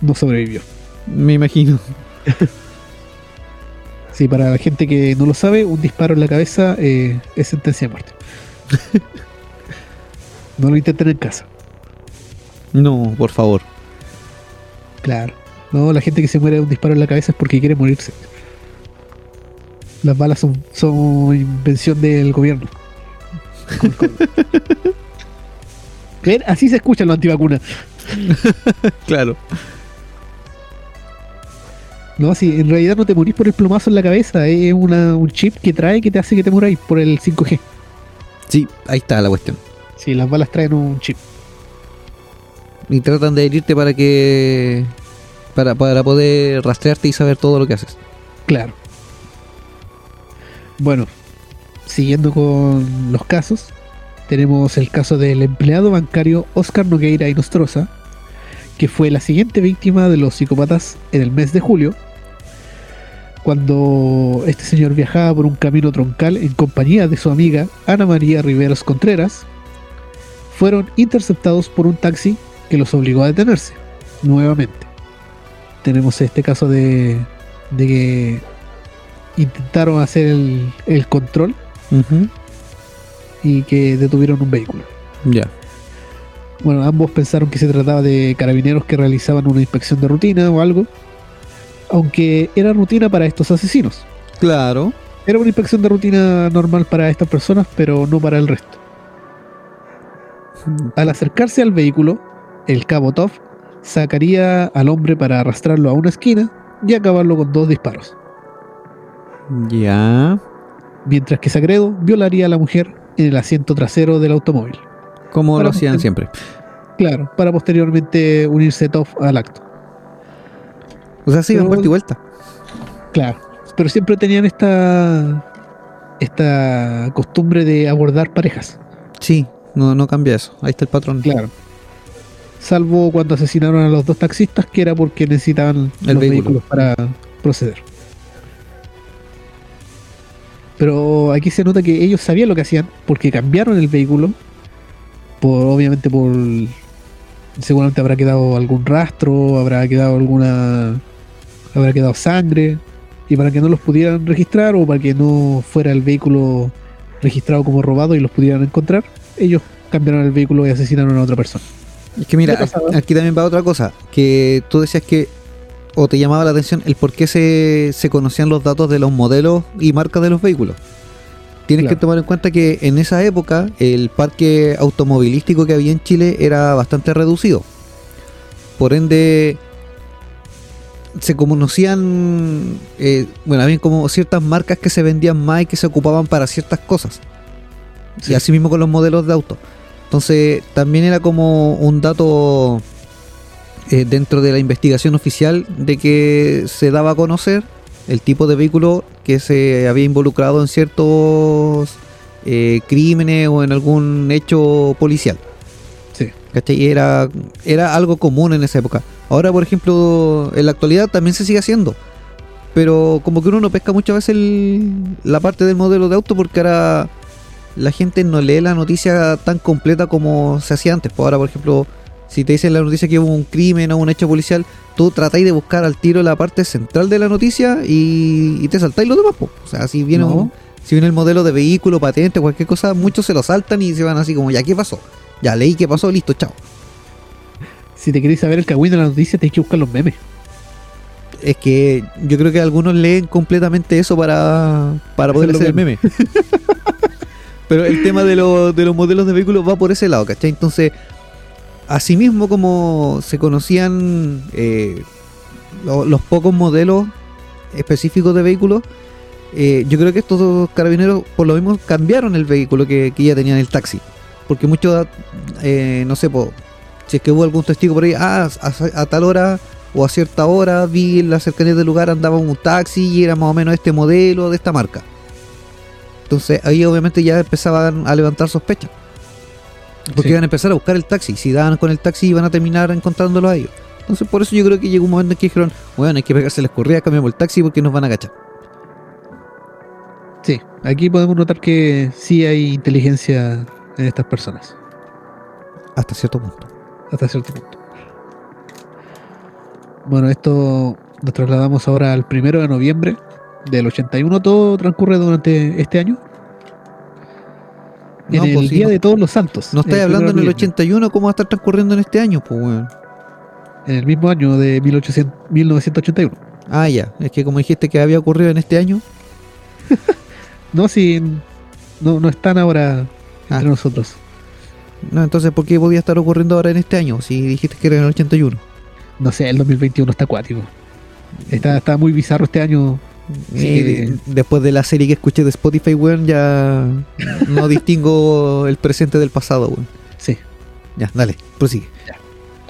No sobrevivió. me imagino. Sí, para la gente que no lo sabe, un disparo en la cabeza eh, es sentencia de muerte. no lo intenten en casa. No, por favor. Claro. No, la gente que se muere de un disparo en la cabeza es porque quiere morirse. Las balas son, son invención del gobierno. ¿Ven? Así se escuchan los antivacunas. Claro. No, si en realidad no te morís por el plomazo en la cabeza, es una, un chip que trae que te hace que te muráis por el 5G. Sí, ahí está la cuestión. Sí, las balas traen un chip. Y tratan de herirte para que. Para, para poder rastrearte y saber todo lo que haces. Claro. Bueno, siguiendo con los casos, tenemos el caso del empleado bancario Oscar Nogueira y Nostroza, que fue la siguiente víctima de los psicópatas en el mes de julio, cuando este señor viajaba por un camino troncal en compañía de su amiga Ana María Riveros Contreras, fueron interceptados por un taxi que los obligó a detenerse nuevamente. Tenemos este caso de, de que intentaron hacer el, el control y que detuvieron un vehículo. Ya. Bueno, ambos pensaron que se trataba de carabineros que realizaban una inspección de rutina o algo, aunque era rutina para estos asesinos. Claro. Era una inspección de rutina normal para estas personas, pero no para el resto. Al acercarse al vehículo, el cabo Toff sacaría al hombre para arrastrarlo a una esquina y acabarlo con dos disparos, Ya. mientras que Sagredo violaría a la mujer en el asiento trasero del automóvil. Como lo hacían siempre. Claro, para posteriormente unirse Toff al acto. O sea, se iban vuelta y vuelta. Claro, pero siempre tenían esta esta costumbre de abordar parejas. Sí, no, no cambia eso. Ahí está el patrón. Claro. Salvo cuando asesinaron a los dos taxistas, que era porque necesitaban El los vehículo. vehículos para proceder. Pero aquí se nota que ellos sabían lo que hacían porque cambiaron el vehículo. Por, obviamente por seguramente habrá quedado algún rastro, habrá quedado alguna habrá quedado sangre y para que no los pudieran registrar o para que no fuera el vehículo registrado como robado y los pudieran encontrar, ellos cambiaron el vehículo y asesinaron a otra persona. Es que mira, aquí también va otra cosa. Que tú decías que, o te llamaba la atención, el por qué se, se conocían los datos de los modelos y marcas de los vehículos. Tienes Claro. que tomar en cuenta que en esa época el parque automovilístico que había en Chile era bastante reducido. Por ende, se conocían, eh, bueno, había como ciertas marcas que se vendían más y que se ocupaban para ciertas cosas. Sí. Y así mismo con los modelos de auto. Entonces, también era como un dato eh, dentro de la investigación oficial de que se daba a conocer el tipo de vehículo que se había involucrado en ciertos eh, crímenes o en algún hecho policial. Sí. ¿Cachai? Y Era, era algo común en esa época. Ahora, por ejemplo, en la actualidad también se sigue haciendo. Pero como que uno no pesca muchas veces el- la parte del modelo de auto porque ahora la gente no lee la noticia tan completa como se hacía antes. Pues ahora, por ejemplo, si te dicen la noticia que hubo un crimen o un hecho policial, tú tratáis de buscar al tiro la parte central de la noticia y, y te saltáis lo demás. pues. O sea, si viene, No. un- si viene el modelo de vehículo, patente, cualquier cosa, muchos se lo saltan y se van así como, ya, ¿qué pasó? Ya leí qué pasó, listo, chao. Si te queréis saber el cagüín de la noticia, tenéis que buscar los memes. Es que yo creo que algunos leen completamente eso para, para poder hacer el meme. Pero el tema de, lo- de los modelos de vehículos va por ese lado, ¿cachai? Entonces, asimismo como se conocían eh, lo- los pocos modelos específicos de vehículos, eh, yo creo que estos dos carabineros por lo mismo cambiaron el vehículo que, que ya tenían el taxi. Porque muchos, eh, no sé, po, si es que hubo algún testigo por ahí, ah, a, a tal hora o a cierta hora vi en la cercanía del lugar andaba un taxi y era más o menos este modelo de esta marca. Entonces ahí obviamente ya empezaban a levantar sospechas. Porque Sí. iban a empezar a buscar el taxi. Si daban con el taxi iban a terminar encontrándolo a ellos. Entonces por eso yo creo que llegó un momento en que dijeron, bueno, hay que pegarse las corridas, cambiamos el taxi porque nos van a agachar. Sí, aquí podemos notar que sí hay inteligencia en estas personas, Hasta cierto punto. hasta cierto punto. Bueno, esto nos trasladamos ahora al primero de noviembre del 81. Todo transcurre durante este año. En No, el pues sí, Día no- de Todos los Santos. No estáis hablando en el de noviembre, 81, ¿cómo va a estar transcurriendo en este año? Pues weón. En el mismo año de 1800 1981. Ah, ya. Es que como dijiste que había ocurrido en este año. No, si no, no están ahora entre Ah. nosotros. No, entonces ¿por qué podía estar ocurriendo ahora en este año? Si dijiste que era en el 81. No sé, el 2021 está acuático. Está, está muy bizarro este año. Sí, Eh, de- después de la serie que escuché de Spotify, weón, ya no distingo el presente del pasado, weón. Sí. Ya, dale, prosigue.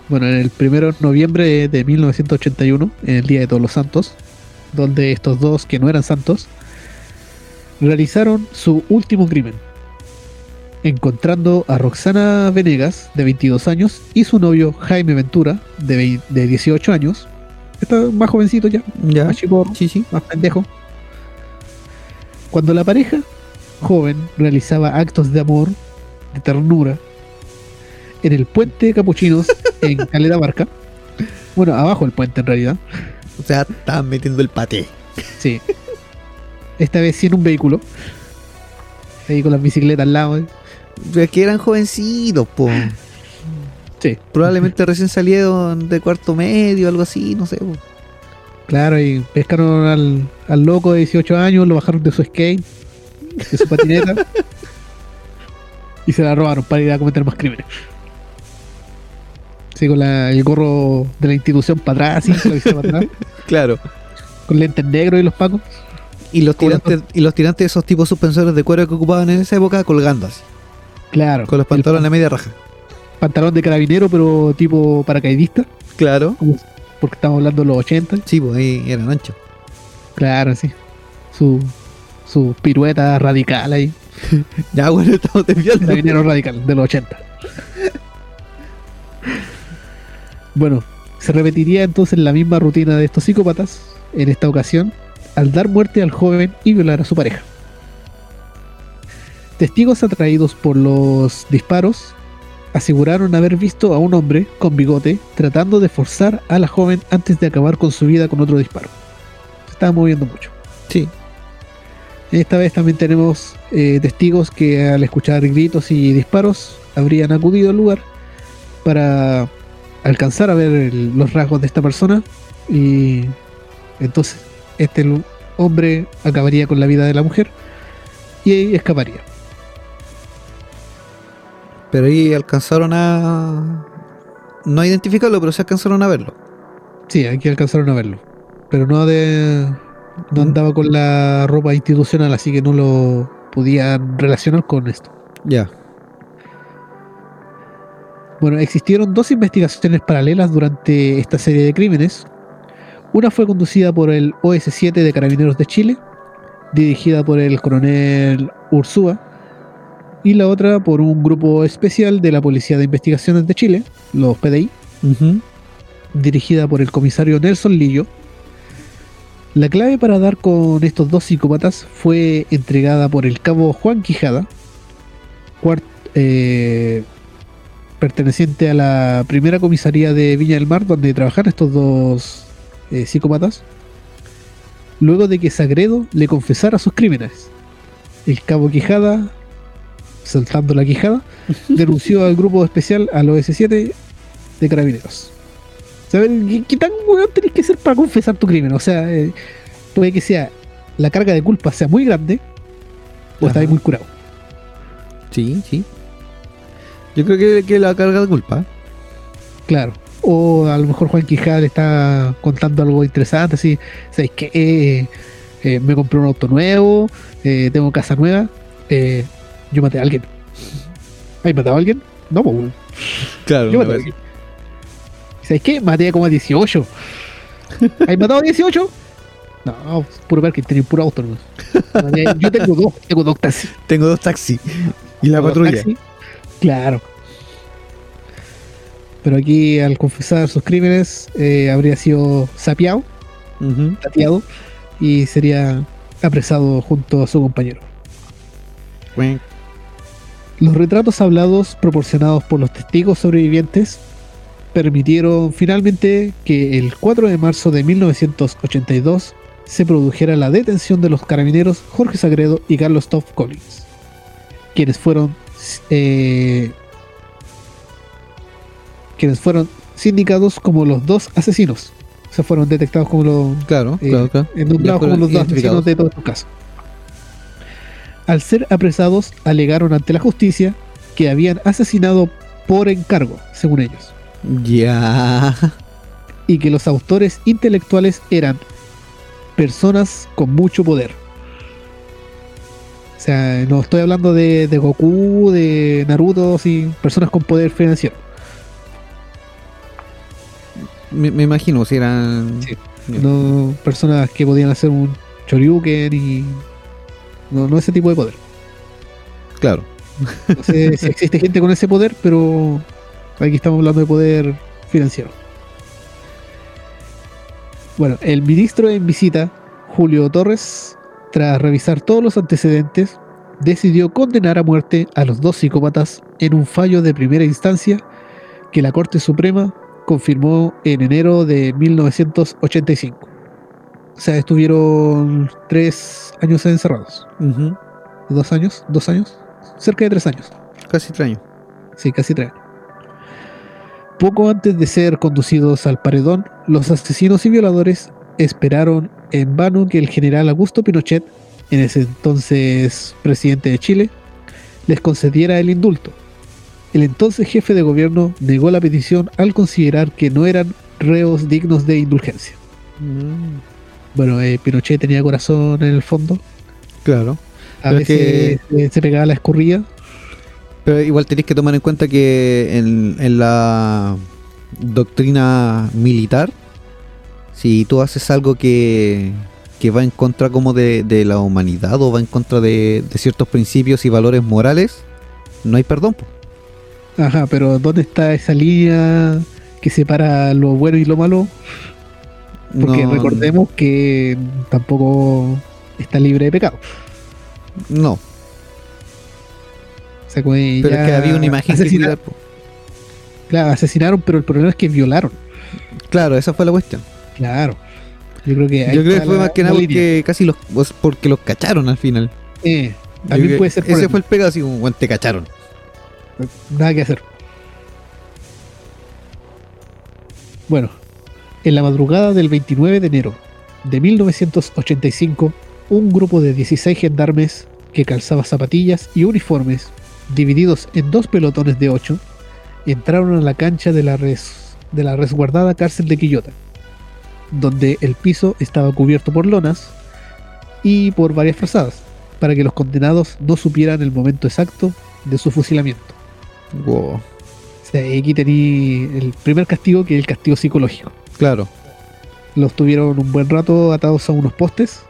Bueno, en el primero de noviembre de 1981, en el Día de Todos los Santos, donde estos dos que no eran santos realizaron su último crimen, encontrando a Roxana Venegas, de 22 años, y su novio Jaime Ventura, de, de 18 años. Está más jovencito ya, Ya. más chico, Sí, sí. más pendejo. Cuando la pareja joven realizaba actos de amor, de ternura, en el puente de Capuchinos en Caleta Barca. Bueno, abajo del puente en realidad. O sea, estaban metiendo el paté. Sí. Esta vez sí en un vehículo. Ahí con las bicicletas al lado. ¿eh? Es que eran jovencitos, po. Sí. Probablemente recién salieron de cuarto medio, algo así, no sé. po. Claro, y pescaron al, al loco de 18 años, lo bajaron de su skate, de su patineta. y se la robaron para ir a cometer más crímenes. Sí, con la- el gorro de la institución para atrás, así, la visera para atrás, Claro. con lentes negros y los pacos. Y los tirantes, y los tirantes de esos tipos suspensores de cuero que ocupaban en esa época colgando así. Claro. Con los pantalones a media raja. pantalón de carabinero, pero tipo paracaidista, Claro. porque estamos hablando de los 80. Sí, pues ahí eran anchos. Claro, sí. Su, su pirueta radical ahí. Ya, bueno, estamos desviando. Carabinero radical de los 80. Bueno, se repetiría entonces la misma rutina de estos psicópatas, en esta ocasión, al dar muerte al joven y violar a su pareja. Testigos atraídos por los disparos aseguraron haber visto a un hombre con bigote tratando de forzar a la joven antes de acabar con su vida con otro disparo. Se estaba moviendo mucho. Sí. Esta vez también tenemos eh, testigos que al escuchar gritos y disparos habrían acudido al lugar para alcanzar a ver el- los rasgos de esta persona y entonces este hombre acabaría con la vida de la mujer y escaparía. Pero ahí alcanzaron a. No a identificarlo, pero sí alcanzaron a verlo. Sí, aquí alcanzaron a verlo, pero no de no andaba con la ropa institucional, así que no lo podían relacionar con esto. Ya. Bueno, existieron dos investigaciones paralelas durante esta serie de crímenes. Una fue conducida por el OS-7 de Carabineros de Chile, dirigida por el coronel Ursúa, y la otra por un grupo especial de la Policía de Investigaciones de Chile, los PDI, dirigida por el comisario Nelson Lillo. La clave para dar con estos dos psicópatas fue entregada por el cabo Juan Quijada, eh, perteneciente a la primera comisaría de Viña del Mar, donde trabajan estos dos eh, psicópatas, luego de que Sagredo le confesara sus crímenes. El cabo Quijada, saltando la quijada, denunció al grupo especial, al OS7 de Carabineros. ¿Sabes qué, qué tan weón tenés que ser para confesar tu crimen? O sea, eh, puede que sea la carga de culpa sea muy grande o Ajá. estás muy curado. Sí, sí. Yo creo que, que la carga de culpa. Claro. O a lo mejor Juan Quijada le está contando algo interesante, así, ¿sabes qué? Eh, eh, me compré un auto nuevo, eh, tengo casa nueva, eh, yo maté a alguien. ¿Has matado a alguien? No, pues. Claro. Yo maté a alguien. ¿Sabes qué? Maté como a 18. ¿Has matado a 18? No, puro ver que tenía puro auto Yo tengo dos, tengo dos taxis. Tengo dos taxis. Y la patrulla. Claro. Pero aquí, al confesar sus crímenes, eh, habría sido sapeado, Ujú. tateado y sería apresado junto a su compañero. Cuenc. Los retratos hablados proporcionados por los testigos sobrevivientes permitieron finalmente que el 4 de marzo de 1982 se produjera la detención de los carabineros Jorge Sagredo y Carlos Toff Collins, quienes fueron eh, quienes fueron sindicados como los dos asesinos. O sea, fueron detectados como los Claro, eh, claro, claro. nombrados Ya como los dos asesinos de todos estos casos. Al ser apresados, alegaron ante la justicia que habían asesinado por encargo, según ellos, Ya. y que los autores intelectuales eran personas con mucho poder. O sea, no estoy hablando de, de Goku, de Naruto, sí, personas con poder financiero. Me, me imagino si eran. Sí. No personas que podían hacer un Choryuken y. No, no ese tipo de poder. Claro. No sé si existe gente con ese poder, pero aquí estamos hablando de poder financiero. Bueno, el ministro en visita, Julio Torres, tras revisar todos los antecedentes, decidió condenar a muerte a los dos psicópatas en un fallo de primera instancia que la Corte Suprema confirmó en enero de 1985. O sea, estuvieron tres años encerrados. Ujú. ¿Dos años? ¿Dos años? Cerca de tres años. Casi extraño. Sí, casi tres años. Poco antes de ser conducidos al paredón, los asesinos y violadores esperaron en vano que el general Augusto Pinochet, en ese entonces presidente de Chile, les concediera el indulto. El entonces jefe de gobierno negó la petición al considerar que no eran reos dignos de indulgencia. Mm, Bueno, eh, Pinochet tenía corazón en el fondo. Claro. A Pero es veces se pegaba la escurrida. Pero igual tenéis que tomar en cuenta que en, en la doctrina militar, si tú haces algo que, que va en contra como de, de la humanidad o va en contra de, de ciertos principios y valores morales, no hay perdón. Ajá, pero ¿dónde está esa línea que separa lo bueno y lo malo? Porque No, recordemos que tampoco está libre de pecado. No, O sea, como pero ya es que había una imagen que po. Claro, asesinaron, pero el problema es que violaron. Claro, esa fue la cuestión. Claro. Yo creo que Yo creo que fue más que nada porque casi los pues, porque los cacharon al final. Eh, Yo también creo puede ser ese fue el pega así como "Bueno, te cacharon. Nada que hacer. Bueno, en la madrugada del 29 de enero de 1985, un grupo de 16 gendarmes que calzaba zapatillas y uniformes, divididos en dos pelotones de 8, entraron a la cancha de la, res- de la resguardada cárcel de Quillota, donde el piso estaba cubierto por lonas y por varias frazadas, para que los condenados no supieran el momento exacto de su fusilamiento. Wow. O sea, aquí tení el primer castigo, que es el castigo psicológico. Claro. Los tuvieron un buen rato atados a unos postes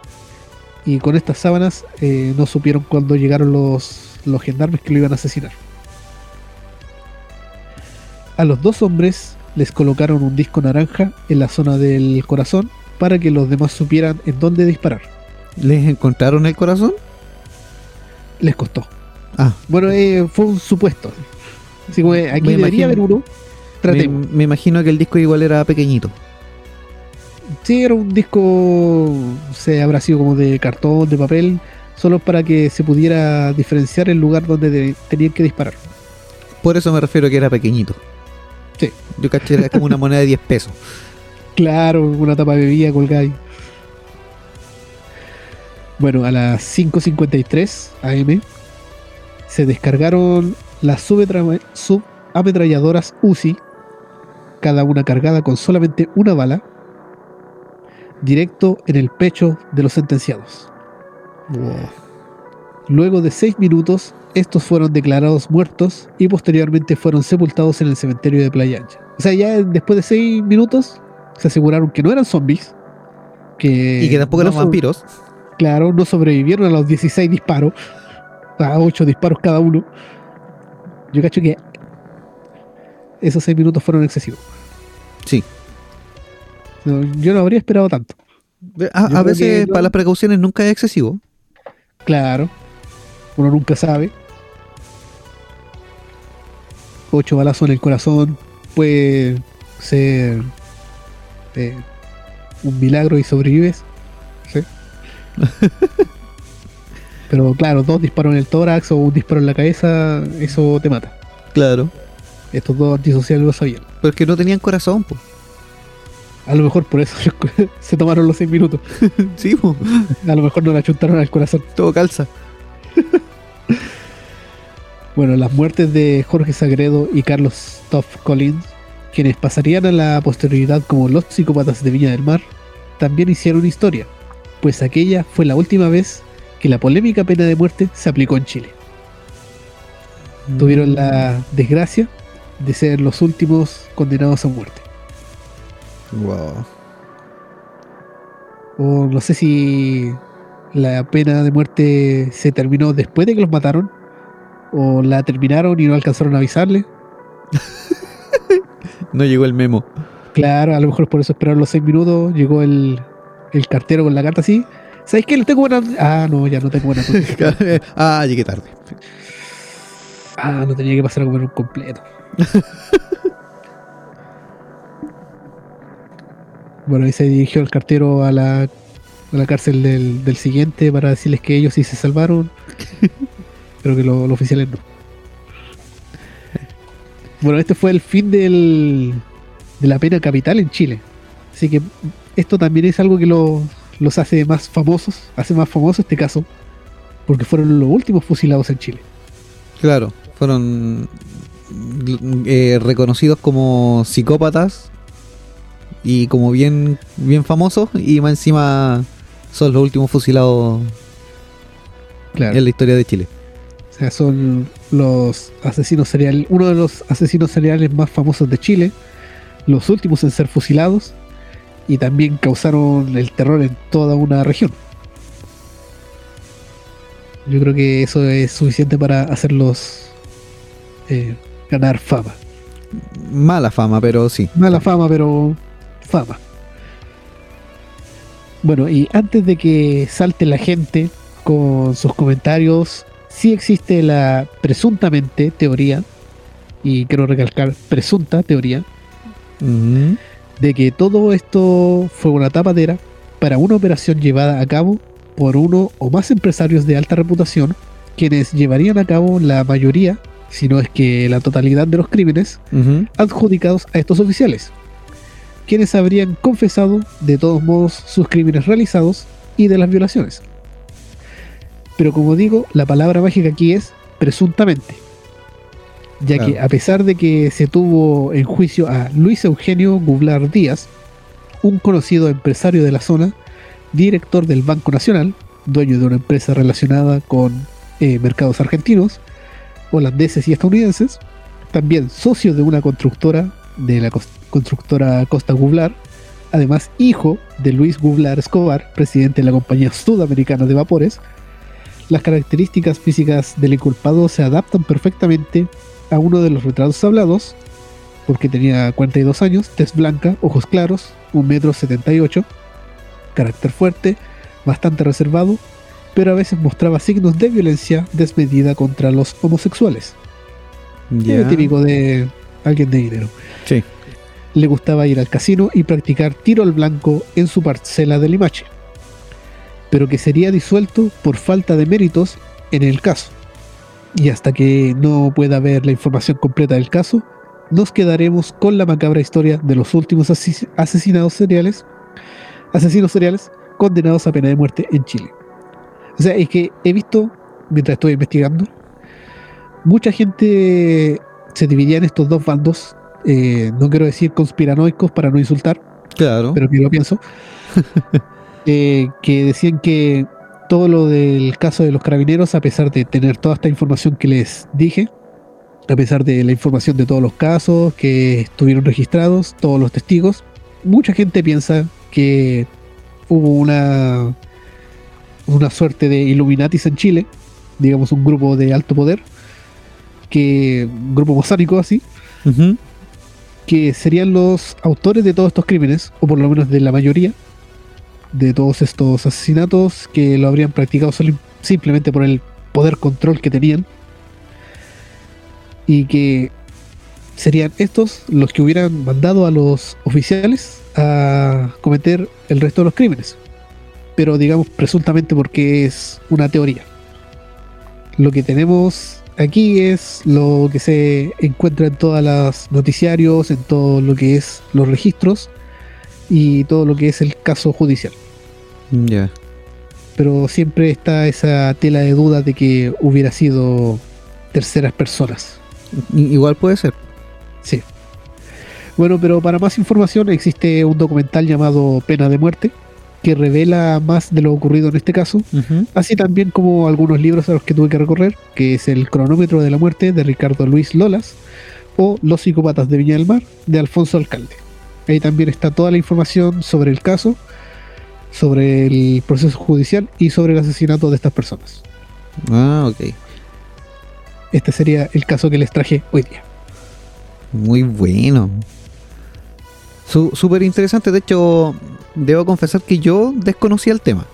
y con estas sábanas eh, no supieron cuando llegaron los, los gendarmes que lo iban a asesinar. A los dos hombres les colocaron un disco naranja en la zona del corazón para que los demás supieran en dónde disparar. ¿Les encontraron el corazón? Les costó. Ah, Bueno, eh, fue un supuesto. Así como eh, aquí Me debería imagino- haber uno. Me, me imagino que el disco igual era pequeñito. Sí, era un disco, se habrá sido como de cartón, de papel, solo para que se pudiera diferenciar el lugar donde de- tenían que disparar. Por eso me refiero que era pequeñito. Sí. Yo caché era como una moneda de 10 pesos. Claro, una tapa de bebida colgada ahí. Bueno, a las 5.53 am se descargaron las subametralladoras UCI, cada una cargada con solamente una bala, directo en el pecho de los sentenciados. Luego de seis minutos, estos fueron declarados muertos y posteriormente fueron sepultados en el cementerio de Playa Ancha. O sea, ya después de seis minutos se aseguraron que no eran zombies. Que y que tampoco no eran vampiros. Claro, no sobrevivieron a los 16 disparos. A 8 disparos cada uno. Yo cacho que esos seis minutos fueron excesivos. Sí. Yo no habría esperado tanto. A, veces yo- para las precauciones nunca es excesivo. Claro. Uno nunca sabe. Ocho balazos en el corazón puede ser eh, un milagro y sobrevives. ¿sí? Pero claro, dos disparos en el tórax o un disparo en la cabeza, eso te mata. Claro. Estos dos antisociales lo sabían. Pero es que no tenían corazón, po. A lo mejor por eso se tomaron los seis minutos. Sí, po. A lo mejor no le achuntaron al corazón. Todo calza. Bueno, las muertes de Jorge Sagredo y Carlos Toff Collins, quienes pasarían a la posterioridad como los psicópatas de Viña del Mar, también hicieron historia, pues aquella fue la última vez que la polémica pena de muerte se aplicó en Chile. Tuvieron la desgracia de ser los últimos condenados a muerte. Wow. O no sé si la pena de muerte se terminó después de que los mataron, o la terminaron y no alcanzaron a avisarle. No llegó el memo. Claro, a lo mejor por eso esperaron los seis minutos. Llegó el, el cartero con la carta así. ¿Sabes qué? Le tengo buena. Ah, no, ya no tengo buena ah, llegué tarde. Ah, no tenía que pasar a comer un completo. bueno, ahí se dirigió el cartero a la, a la cárcel del, del siguiente para decirles que ellos sí se salvaron, pero que lo- los oficiales no. Bueno, este fue el fin del, de la pena capital en Chile. Así que esto también es algo que lo- los hace más famosos, hace más famoso este caso, porque fueron los últimos fusilados en Chile. Claro, fueron eh, reconocidos como psicópatas y como bien, bien famosos y más encima son los últimos fusilados Claro. en la historia de Chile. O sea, son los asesinos seriales, uno de los asesinos seriales más famosos de Chile, los últimos en ser fusilados y también causaron el terror en toda una región. Yo creo que eso es suficiente para hacerlos eh, ganar fama. Mala fama, pero sí. Mala fama, pero fama. Bueno, y antes de que salte la gente con sus comentarios, sí existe la presuntamente teoría, y quiero recalcar presunta teoría, de que todo esto fue una tapadera para una operación llevada a cabo por uno o más empresarios de alta reputación, quienes llevarían a cabo la mayoría, si no es que la totalidad de los crímenes, adjudicados a estos oficiales, quienes habrían confesado de todos modos sus crímenes realizados y de las violaciones. Pero como digo, la palabra mágica aquí es presuntamente, ya que a pesar de que se tuvo en juicio a Luis Eugenio Gublar Díaz, un conocido empresario de la zona, director del Banco Nacional, dueño de una empresa relacionada con eh, mercados argentinos, holandeses y estadounidenses, también socio de una constructora de la constructora Costa Gublar, además hijo de Luis Gublar Escobar, presidente de la compañía sudamericana de vapores, las características físicas del inculpado se adaptan perfectamente a uno de los retratos hablados, porque tenía 42 años, tez blanca, ojos claros, 1,78 metro 78, carácter fuerte, bastante reservado, pero a veces mostraba signos de violencia desmedida contra los homosexuales. Típico de alguien de dinero. Sí. Le gustaba ir al casino y practicar tiro al blanco en su parcela de Limache, pero que sería disuelto por falta de méritos en el caso. Y hasta que no pueda ver la información completa del caso, nos quedaremos con la macabra historia de los últimos asesinados seriales, asesinos seriales condenados a pena de muerte en Chile. O sea, es que he visto, mientras estoy investigando, mucha gente se dividía en estos dos bandos. eh, no quiero decir conspiranoicos para no insultar, Claro. pero que lo pienso. eh, que decían que todo lo del caso de los carabineros, a pesar de tener toda esta información que les dije, a pesar de la información de todos los casos que estuvieron registrados, todos los testigos, mucha gente piensa que hubo una una suerte de Illuminatis en Chile, digamos un grupo de alto poder, que un grupo mosánico así, que serían los autores de todos estos crímenes, o por lo menos de la mayoría de todos estos asesinatos, que lo habrían practicado solo- simplemente por el poder control que tenían, y que serían estos los que hubieran mandado a los oficiales a cometer el resto de los crímenes, pero digamos presuntamente porque es una teoría. Lo que tenemos aquí es lo que se encuentra en todos los noticiarios, en todo lo que es los registros y todo lo que es el caso judicial. Ya. Pero siempre está esa tela de duda de que hubiera sido terceras personas. Igual puede ser. Sí. Bueno, pero para más información existe un documental llamado Pena de Muerte que revela más de lo ocurrido en este caso, así también como algunos libros a los que tuve que recorrer, que es El cronómetro de la muerte de Ricardo Luis Lolas o Los psicópatas de Viña del Mar de Alfonso Alcalde. Ahí también está toda la información sobre el caso, sobre el proceso judicial y sobre el asesinato de estas personas. Ah, ok. Este sería el caso que les traje hoy día. Muy bueno. Su- Súper interesante. De hecho, debo confesar que yo desconocía el tema.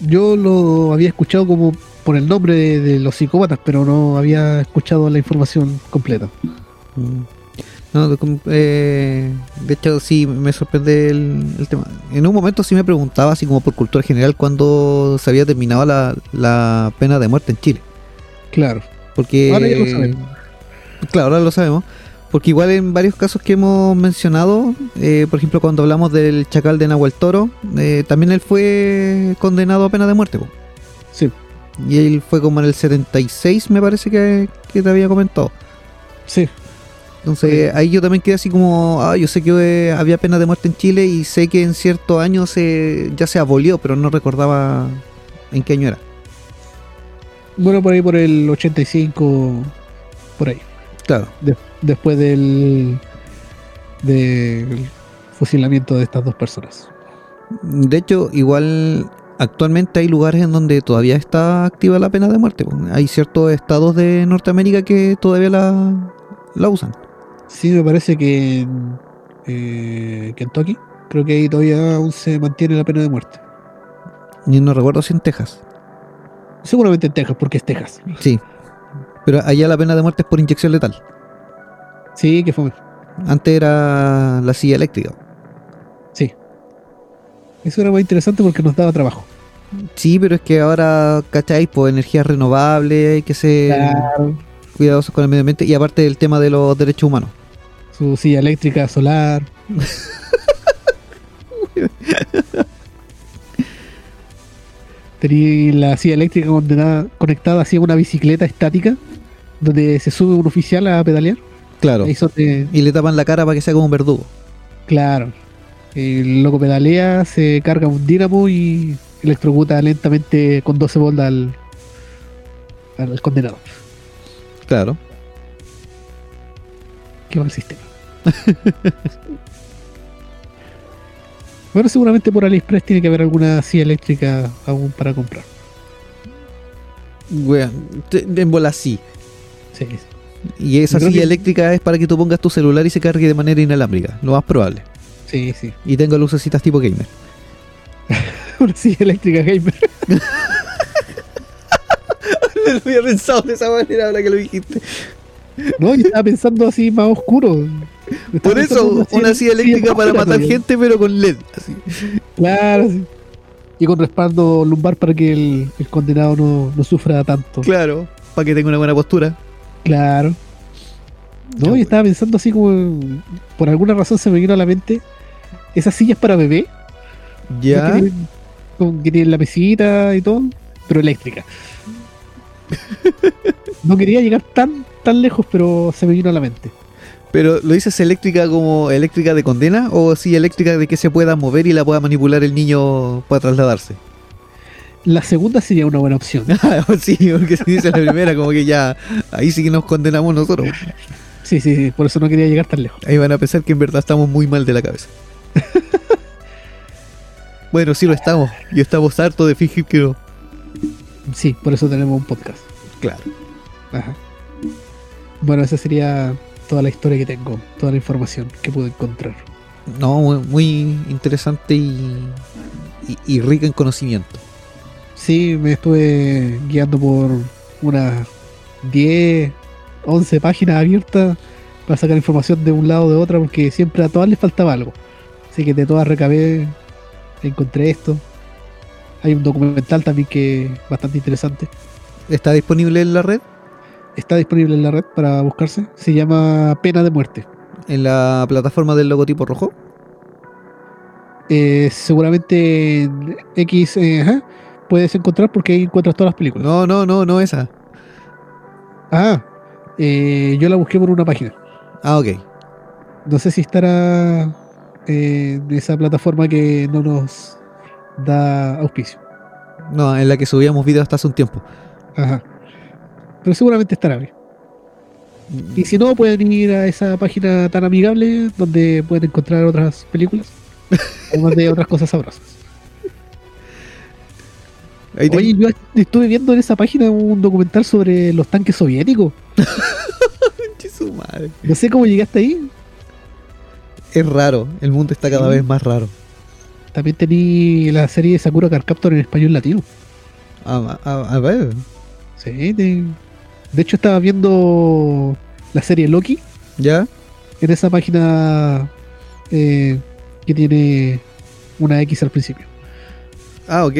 Yo lo había escuchado como por el nombre de, de los psicópatas, pero no había escuchado la información completa. Mm. No, eh, de hecho sí me sorprende el, el tema. En un momento sí me preguntaba, así como por cultura general, cuándo se había terminado la, la pena de muerte en Chile. Claro. Porque Ahora ya lo sabemos. Claro, ahora lo sabemos. Porque igual en varios casos que hemos mencionado, eh, por ejemplo cuando hablamos del chacal de Nahuel Toro, eh, también él fue condenado a pena de muerte. po. Sí, Y él fue como en el 76, me parece que, que te había comentado. sí. Entonces ahí yo también quedé así como, ah, yo sé que eh, había pena de muerte en Chile y sé que en ciertos años se, ya se abolió, pero no recordaba en qué año era. Bueno, por ahí por el 85, por ahí. Claro. De- después del, del fusilamiento de estas dos personas. De hecho, igual actualmente hay lugares en donde todavía está activa la pena de muerte. Hay ciertos estados de Norteamérica que todavía la, la usan. Sí, me parece que en eh, Kentucky, creo que ahí todavía aún se mantiene la pena de muerte. Y no recuerdo si en Texas. Seguramente en Texas, porque es Texas. Sí. Pero allá la pena de muerte es por inyección letal. Sí, que fue. Antes era la silla eléctrica. Sí. Eso era más interesante porque nos daba trabajo. Sí, pero es que ahora, ¿cachai? Pues energías renovables, hay que ser Claro. cuidadosos con el medio ambiente y aparte del tema de los derechos humanos. Su silla eléctrica solar. Tenía la silla eléctrica condenada- conectada hacia una bicicleta estática donde se sube un oficial a pedalear. Claro. Y le tapan la cara para que sea como un verdugo. claro. El loco pedalea, se carga un dínamo y electrocuta lentamente con 12 volts al, al condenado. Claro. Qué mal sistema. bueno, seguramente por AliExpress tiene que haber alguna silla eléctrica aún para comprar. Te- en bola sí. Sí. Y esa silla que- eléctrica es para que tú pongas tu celular y se cargue de manera inalámbrica, lo más probable. Sí, sí. Y tenga lucecitas tipo gamer. Una silla eléctrica gamer. No lo había pensado de esa manera ahora que lo dijiste. No, yo estaba pensando así más oscuro. Por eso, una silla eléctrica para matar gente, pero con LED. así. Claro, sí. Y con respaldo lumbar para que el, el condenado no, no sufra tanto. Claro, para que tenga una buena postura. Claro. No, y estaba pensando así como. Por alguna razón se me vino a la mente. Esas sillas para bebé. Ya. Que tienen, que tienen la mesita y todo. Pero eléctrica. No quería llegar tan, tan lejos, pero se me vino a la mente. Pero ¿lo dices eléctrica como eléctrica de condena o sí eléctrica de que se pueda mover y la pueda manipular el niño para trasladarse? La segunda sería una buena opción. sí, porque si dice la primera, como que ya ahí sí que nos condenamos nosotros. Sí, sí, sí, por eso no quería llegar tan lejos. Ahí van a pensar que en verdad estamos muy mal de la cabeza. bueno, sí lo estamos. Y estamos hartos de fingir que no. Sí, por eso tenemos un podcast. Claro. Ajá. Bueno, esa sería toda la historia que tengo, toda la información que pude encontrar. No, muy, interesante y, y, y rica en conocimiento. Sí, me estuve guiando por unas 10, 11 páginas abiertas para sacar información de un lado o de otra, porque siempre a todas les faltaba algo. Así que de todas recabé, encontré esto. Hay un documental también que es bastante interesante. ¿Está disponible en la red? Está disponible en la red para buscarse. Se llama Pena de Muerte. ¿En la plataforma del logotipo rojo? Eh, seguramente en X eh, ajá, puedes encontrar porque ahí encuentras todas las películas. No, no, no, no esa. Ah, eh, yo la busqué por una página. Ah, ok. No sé si estará eh, en esa plataforma que no nos da auspicio. No, en la que subíamos videos hasta hace un tiempo. Ajá. Pero seguramente estará bien. Y si no, pueden ir a esa página tan amigable donde pueden encontrar otras películas. Además de otras cosas sabrosas. Ahí te- Oye, yo estuve viendo en esa página un documental sobre los tanques soviéticos. Conche su madre. No sé cómo llegaste ahí. Es raro, el mundo está cada Sí. vez más raro. también tenía la serie de Sakura Card Captor en español latino. A, a- a ver. Sí, de, de hecho estaba viendo la serie Loki ¿Ya? en esa página eh, que tiene una X al principio. Ah, ok.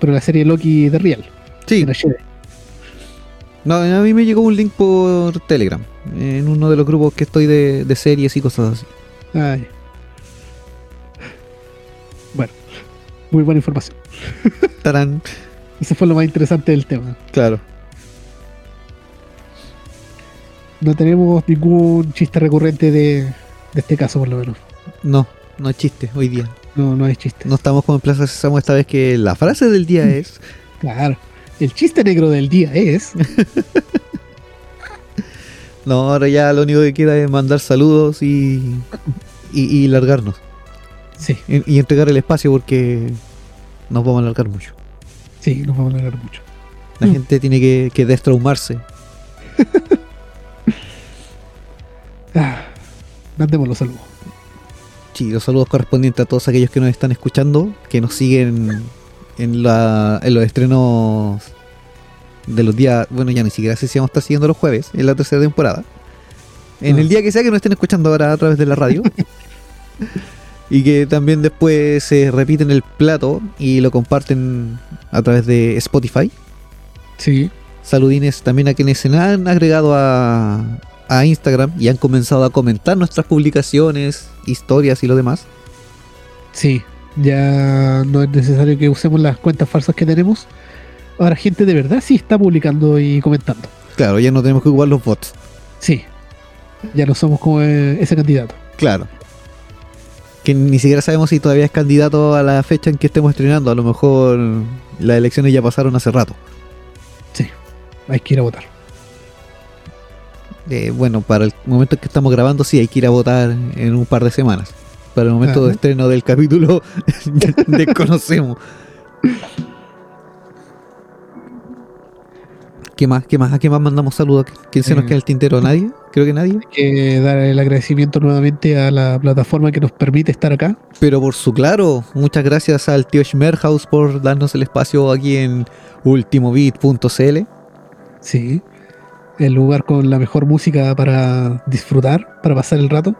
Pero la serie Loki de Real. Sí. No, a mí me llegó un link por Telegram. En uno de los grupos que estoy de, de series y cosas así. Ay. Bueno, muy buena información. Tarán. Eso fue lo más interesante del tema. Claro. No tenemos ningún chiste recurrente de, de este caso, por lo menos. No, no es chiste hoy día. No, no hay chiste. No estamos como en Plaza Sésamo esta vez que la frase del día es... Claro. El chiste negro del día es. No, ahora ya lo único que queda es mandar saludos y, y, y largarnos. Sí, Y, y entregar el espacio porque nos vamos a alargar mucho. sí, nos vamos a hablar mucho. La Mm. gente tiene que, que destraumarse. Ah, mandemos los saludos. Sí, los saludos correspondientes a todos aquellos que nos están escuchando, que nos siguen en, la, en los estrenos de los días, bueno, ya ni siquiera sé si vamos a estar siguiendo los jueves, en la tercera temporada. En Ah. el día que sea que nos estén escuchando ahora a través de la radio. y que también después se repiten el plato y lo comparten a través de Spotify. Sí, Saludines también a quienes se han agregado a, a Instagram y han comenzado a comentar nuestras publicaciones, historias y lo demás. sí. Ya no es necesario que usemos las cuentas falsas que tenemos. Ahora, gente de verdad sí está publicando y comentando. Claro, ya no tenemos que jugar los bots. Sí. Ya no somos como eh, ese candidato. Claro. Que ni siquiera sabemos si todavía es candidato a la fecha en que estemos estrenando. A lo mejor las elecciones ya pasaron hace rato. Sí. Hay que ir a votar. Eh, bueno, para el momento en que estamos grabando, sí, hay que ir a votar en un par de semanas. Para el momento de estreno del capítulo, desconocemos. ¿Qué más? ¿Qué más? ¿A qué más mandamos saludos? ¿Quién se nos Eh. queda el tintero? ¿Nadie? Creo que nadie. Hay que dar el agradecimiento nuevamente a la plataforma que nos permite estar acá. Pero por su claro, muchas gracias al tío Schmerhaus por darnos el espacio aquí en ultimobit.cl. Sí. El lugar con la mejor música para disfrutar, para pasar el rato,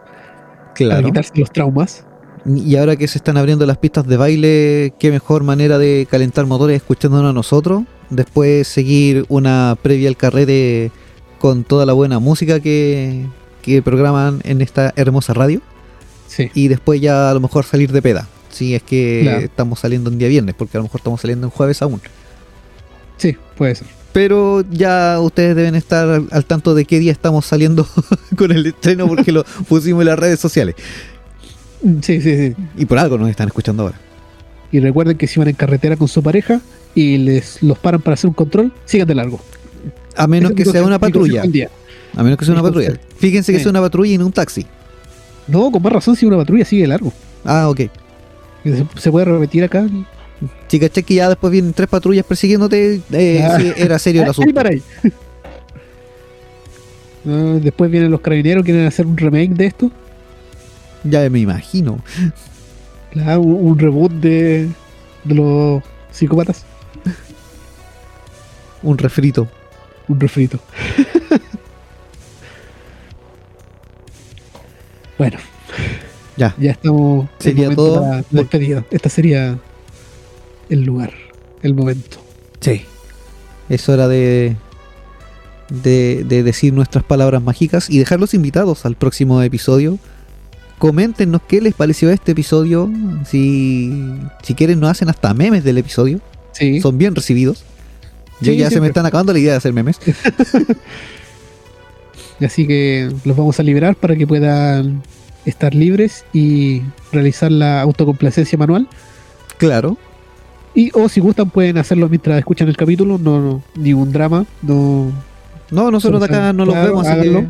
para quitarse los traumas. Y ahora que se están abriendo las pistas de baile, qué mejor manera de calentar motores escuchándonos a nosotros. Después seguir una previa al carrete con toda la buena música que, que programan en esta hermosa radio. Sí. Y después ya a lo mejor salir de peda. Si es que Claro. estamos saliendo un día viernes, porque a lo mejor estamos saliendo en jueves aún. Sí, puede ser. Pero ya ustedes deben estar al, al tanto de qué día estamos saliendo con el estreno porque lo pusimos en las redes sociales. Sí, sí, sí. Y por algo nos están escuchando ahora. Y recuerden que si van en carretera con su pareja y les los paran para hacer un control, sigan de largo. A menos que es sea una patrulla. A menos que sea una patrulla. Fíjense que sea una patrulla y no un taxi. No, con más razón si una patrulla sigue de largo. Ah, ok. Se puede repetir acá. Si caché que ya después vienen tres patrullas persiguiéndote, eh, Ah. sí, era serio el Ahí asunto. para ahí. Ah, después vienen los carabineros, quieren hacer un remake de esto. Ya me imagino. Claro, un, un reboot de, de los psicópatas. Un refrito. Un refrito. bueno, Ya. ya estamos. Sería todo. para la despedida. Este sería el lugar, el momento. Sí. Es hora de, de, de decir nuestras palabras mágicas y dejarlos invitados al próximo episodio. Coméntenos qué les pareció este episodio. Si, si quieren, nos hacen hasta memes del episodio. Sí. Son bien recibidos. Yo Sí, ya se me están acabando la idea de hacer memes. Así que los vamos a liberar para que puedan estar libres y realizar la autocomplacencia manual. Claro. Y o si gustan pueden hacerlo mientras escuchan el capítulo, no, no ningún drama, no. No, nosotros de acá no los Claro, vemos, así que-.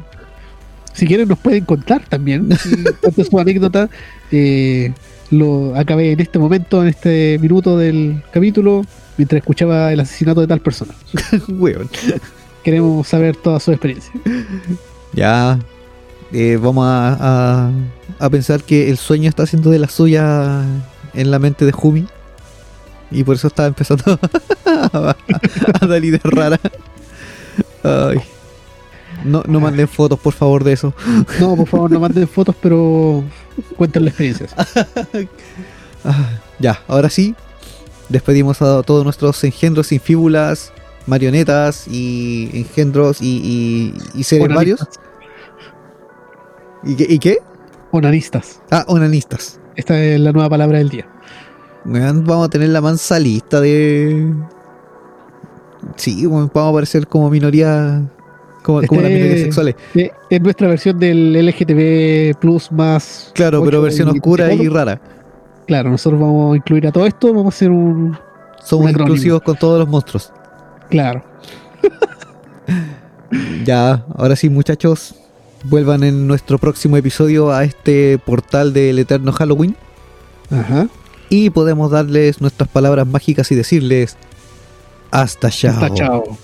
Si quieren nos pueden contar también su anécdota. Eh, lo acabé en este momento, en este minuto del capítulo, mientras escuchaba el asesinato de tal persona. Weón. Queremos saber toda su experiencia. Ya. eh, vamos a, a- a pensar que el sueño está haciendo de la suya en la mente de Jumi. Y por eso está empezando a, a dar ideas raras. Ay. No, no manden fotos, por favor, de eso. No, por favor, no manden fotos, pero cuenten las experiencias. Ah, ya, ahora sí. Despedimos a todos nuestros engendros sin fíbulas, marionetas y engendros y, y- y seres varios. Onanistas. ¿Y qué? ¿Y qué? Onanistas. Ah, onanistas. Esta es la nueva palabra del día. Weón, vamos a tener la mansa lista de. Sí, weón, vamos a aparecer como minoría. Como, como las Este- minorías sexuales. Eh, Es nuestra versión del LGTB Plus más. Claro, pero versión oscura y 24. rara. Claro, nosotros vamos a incluir a todo esto, vamos a hacer un. Somos Un inclusivos con todos los monstruos. Claro. Ya, ahora sí, muchachos. Vuelvan en nuestro próximo episodio a este portal del eterno Halloween. Ajá. Y podemos darles nuestras palabras mágicas y decirles. Hasta chao. Hasta chao.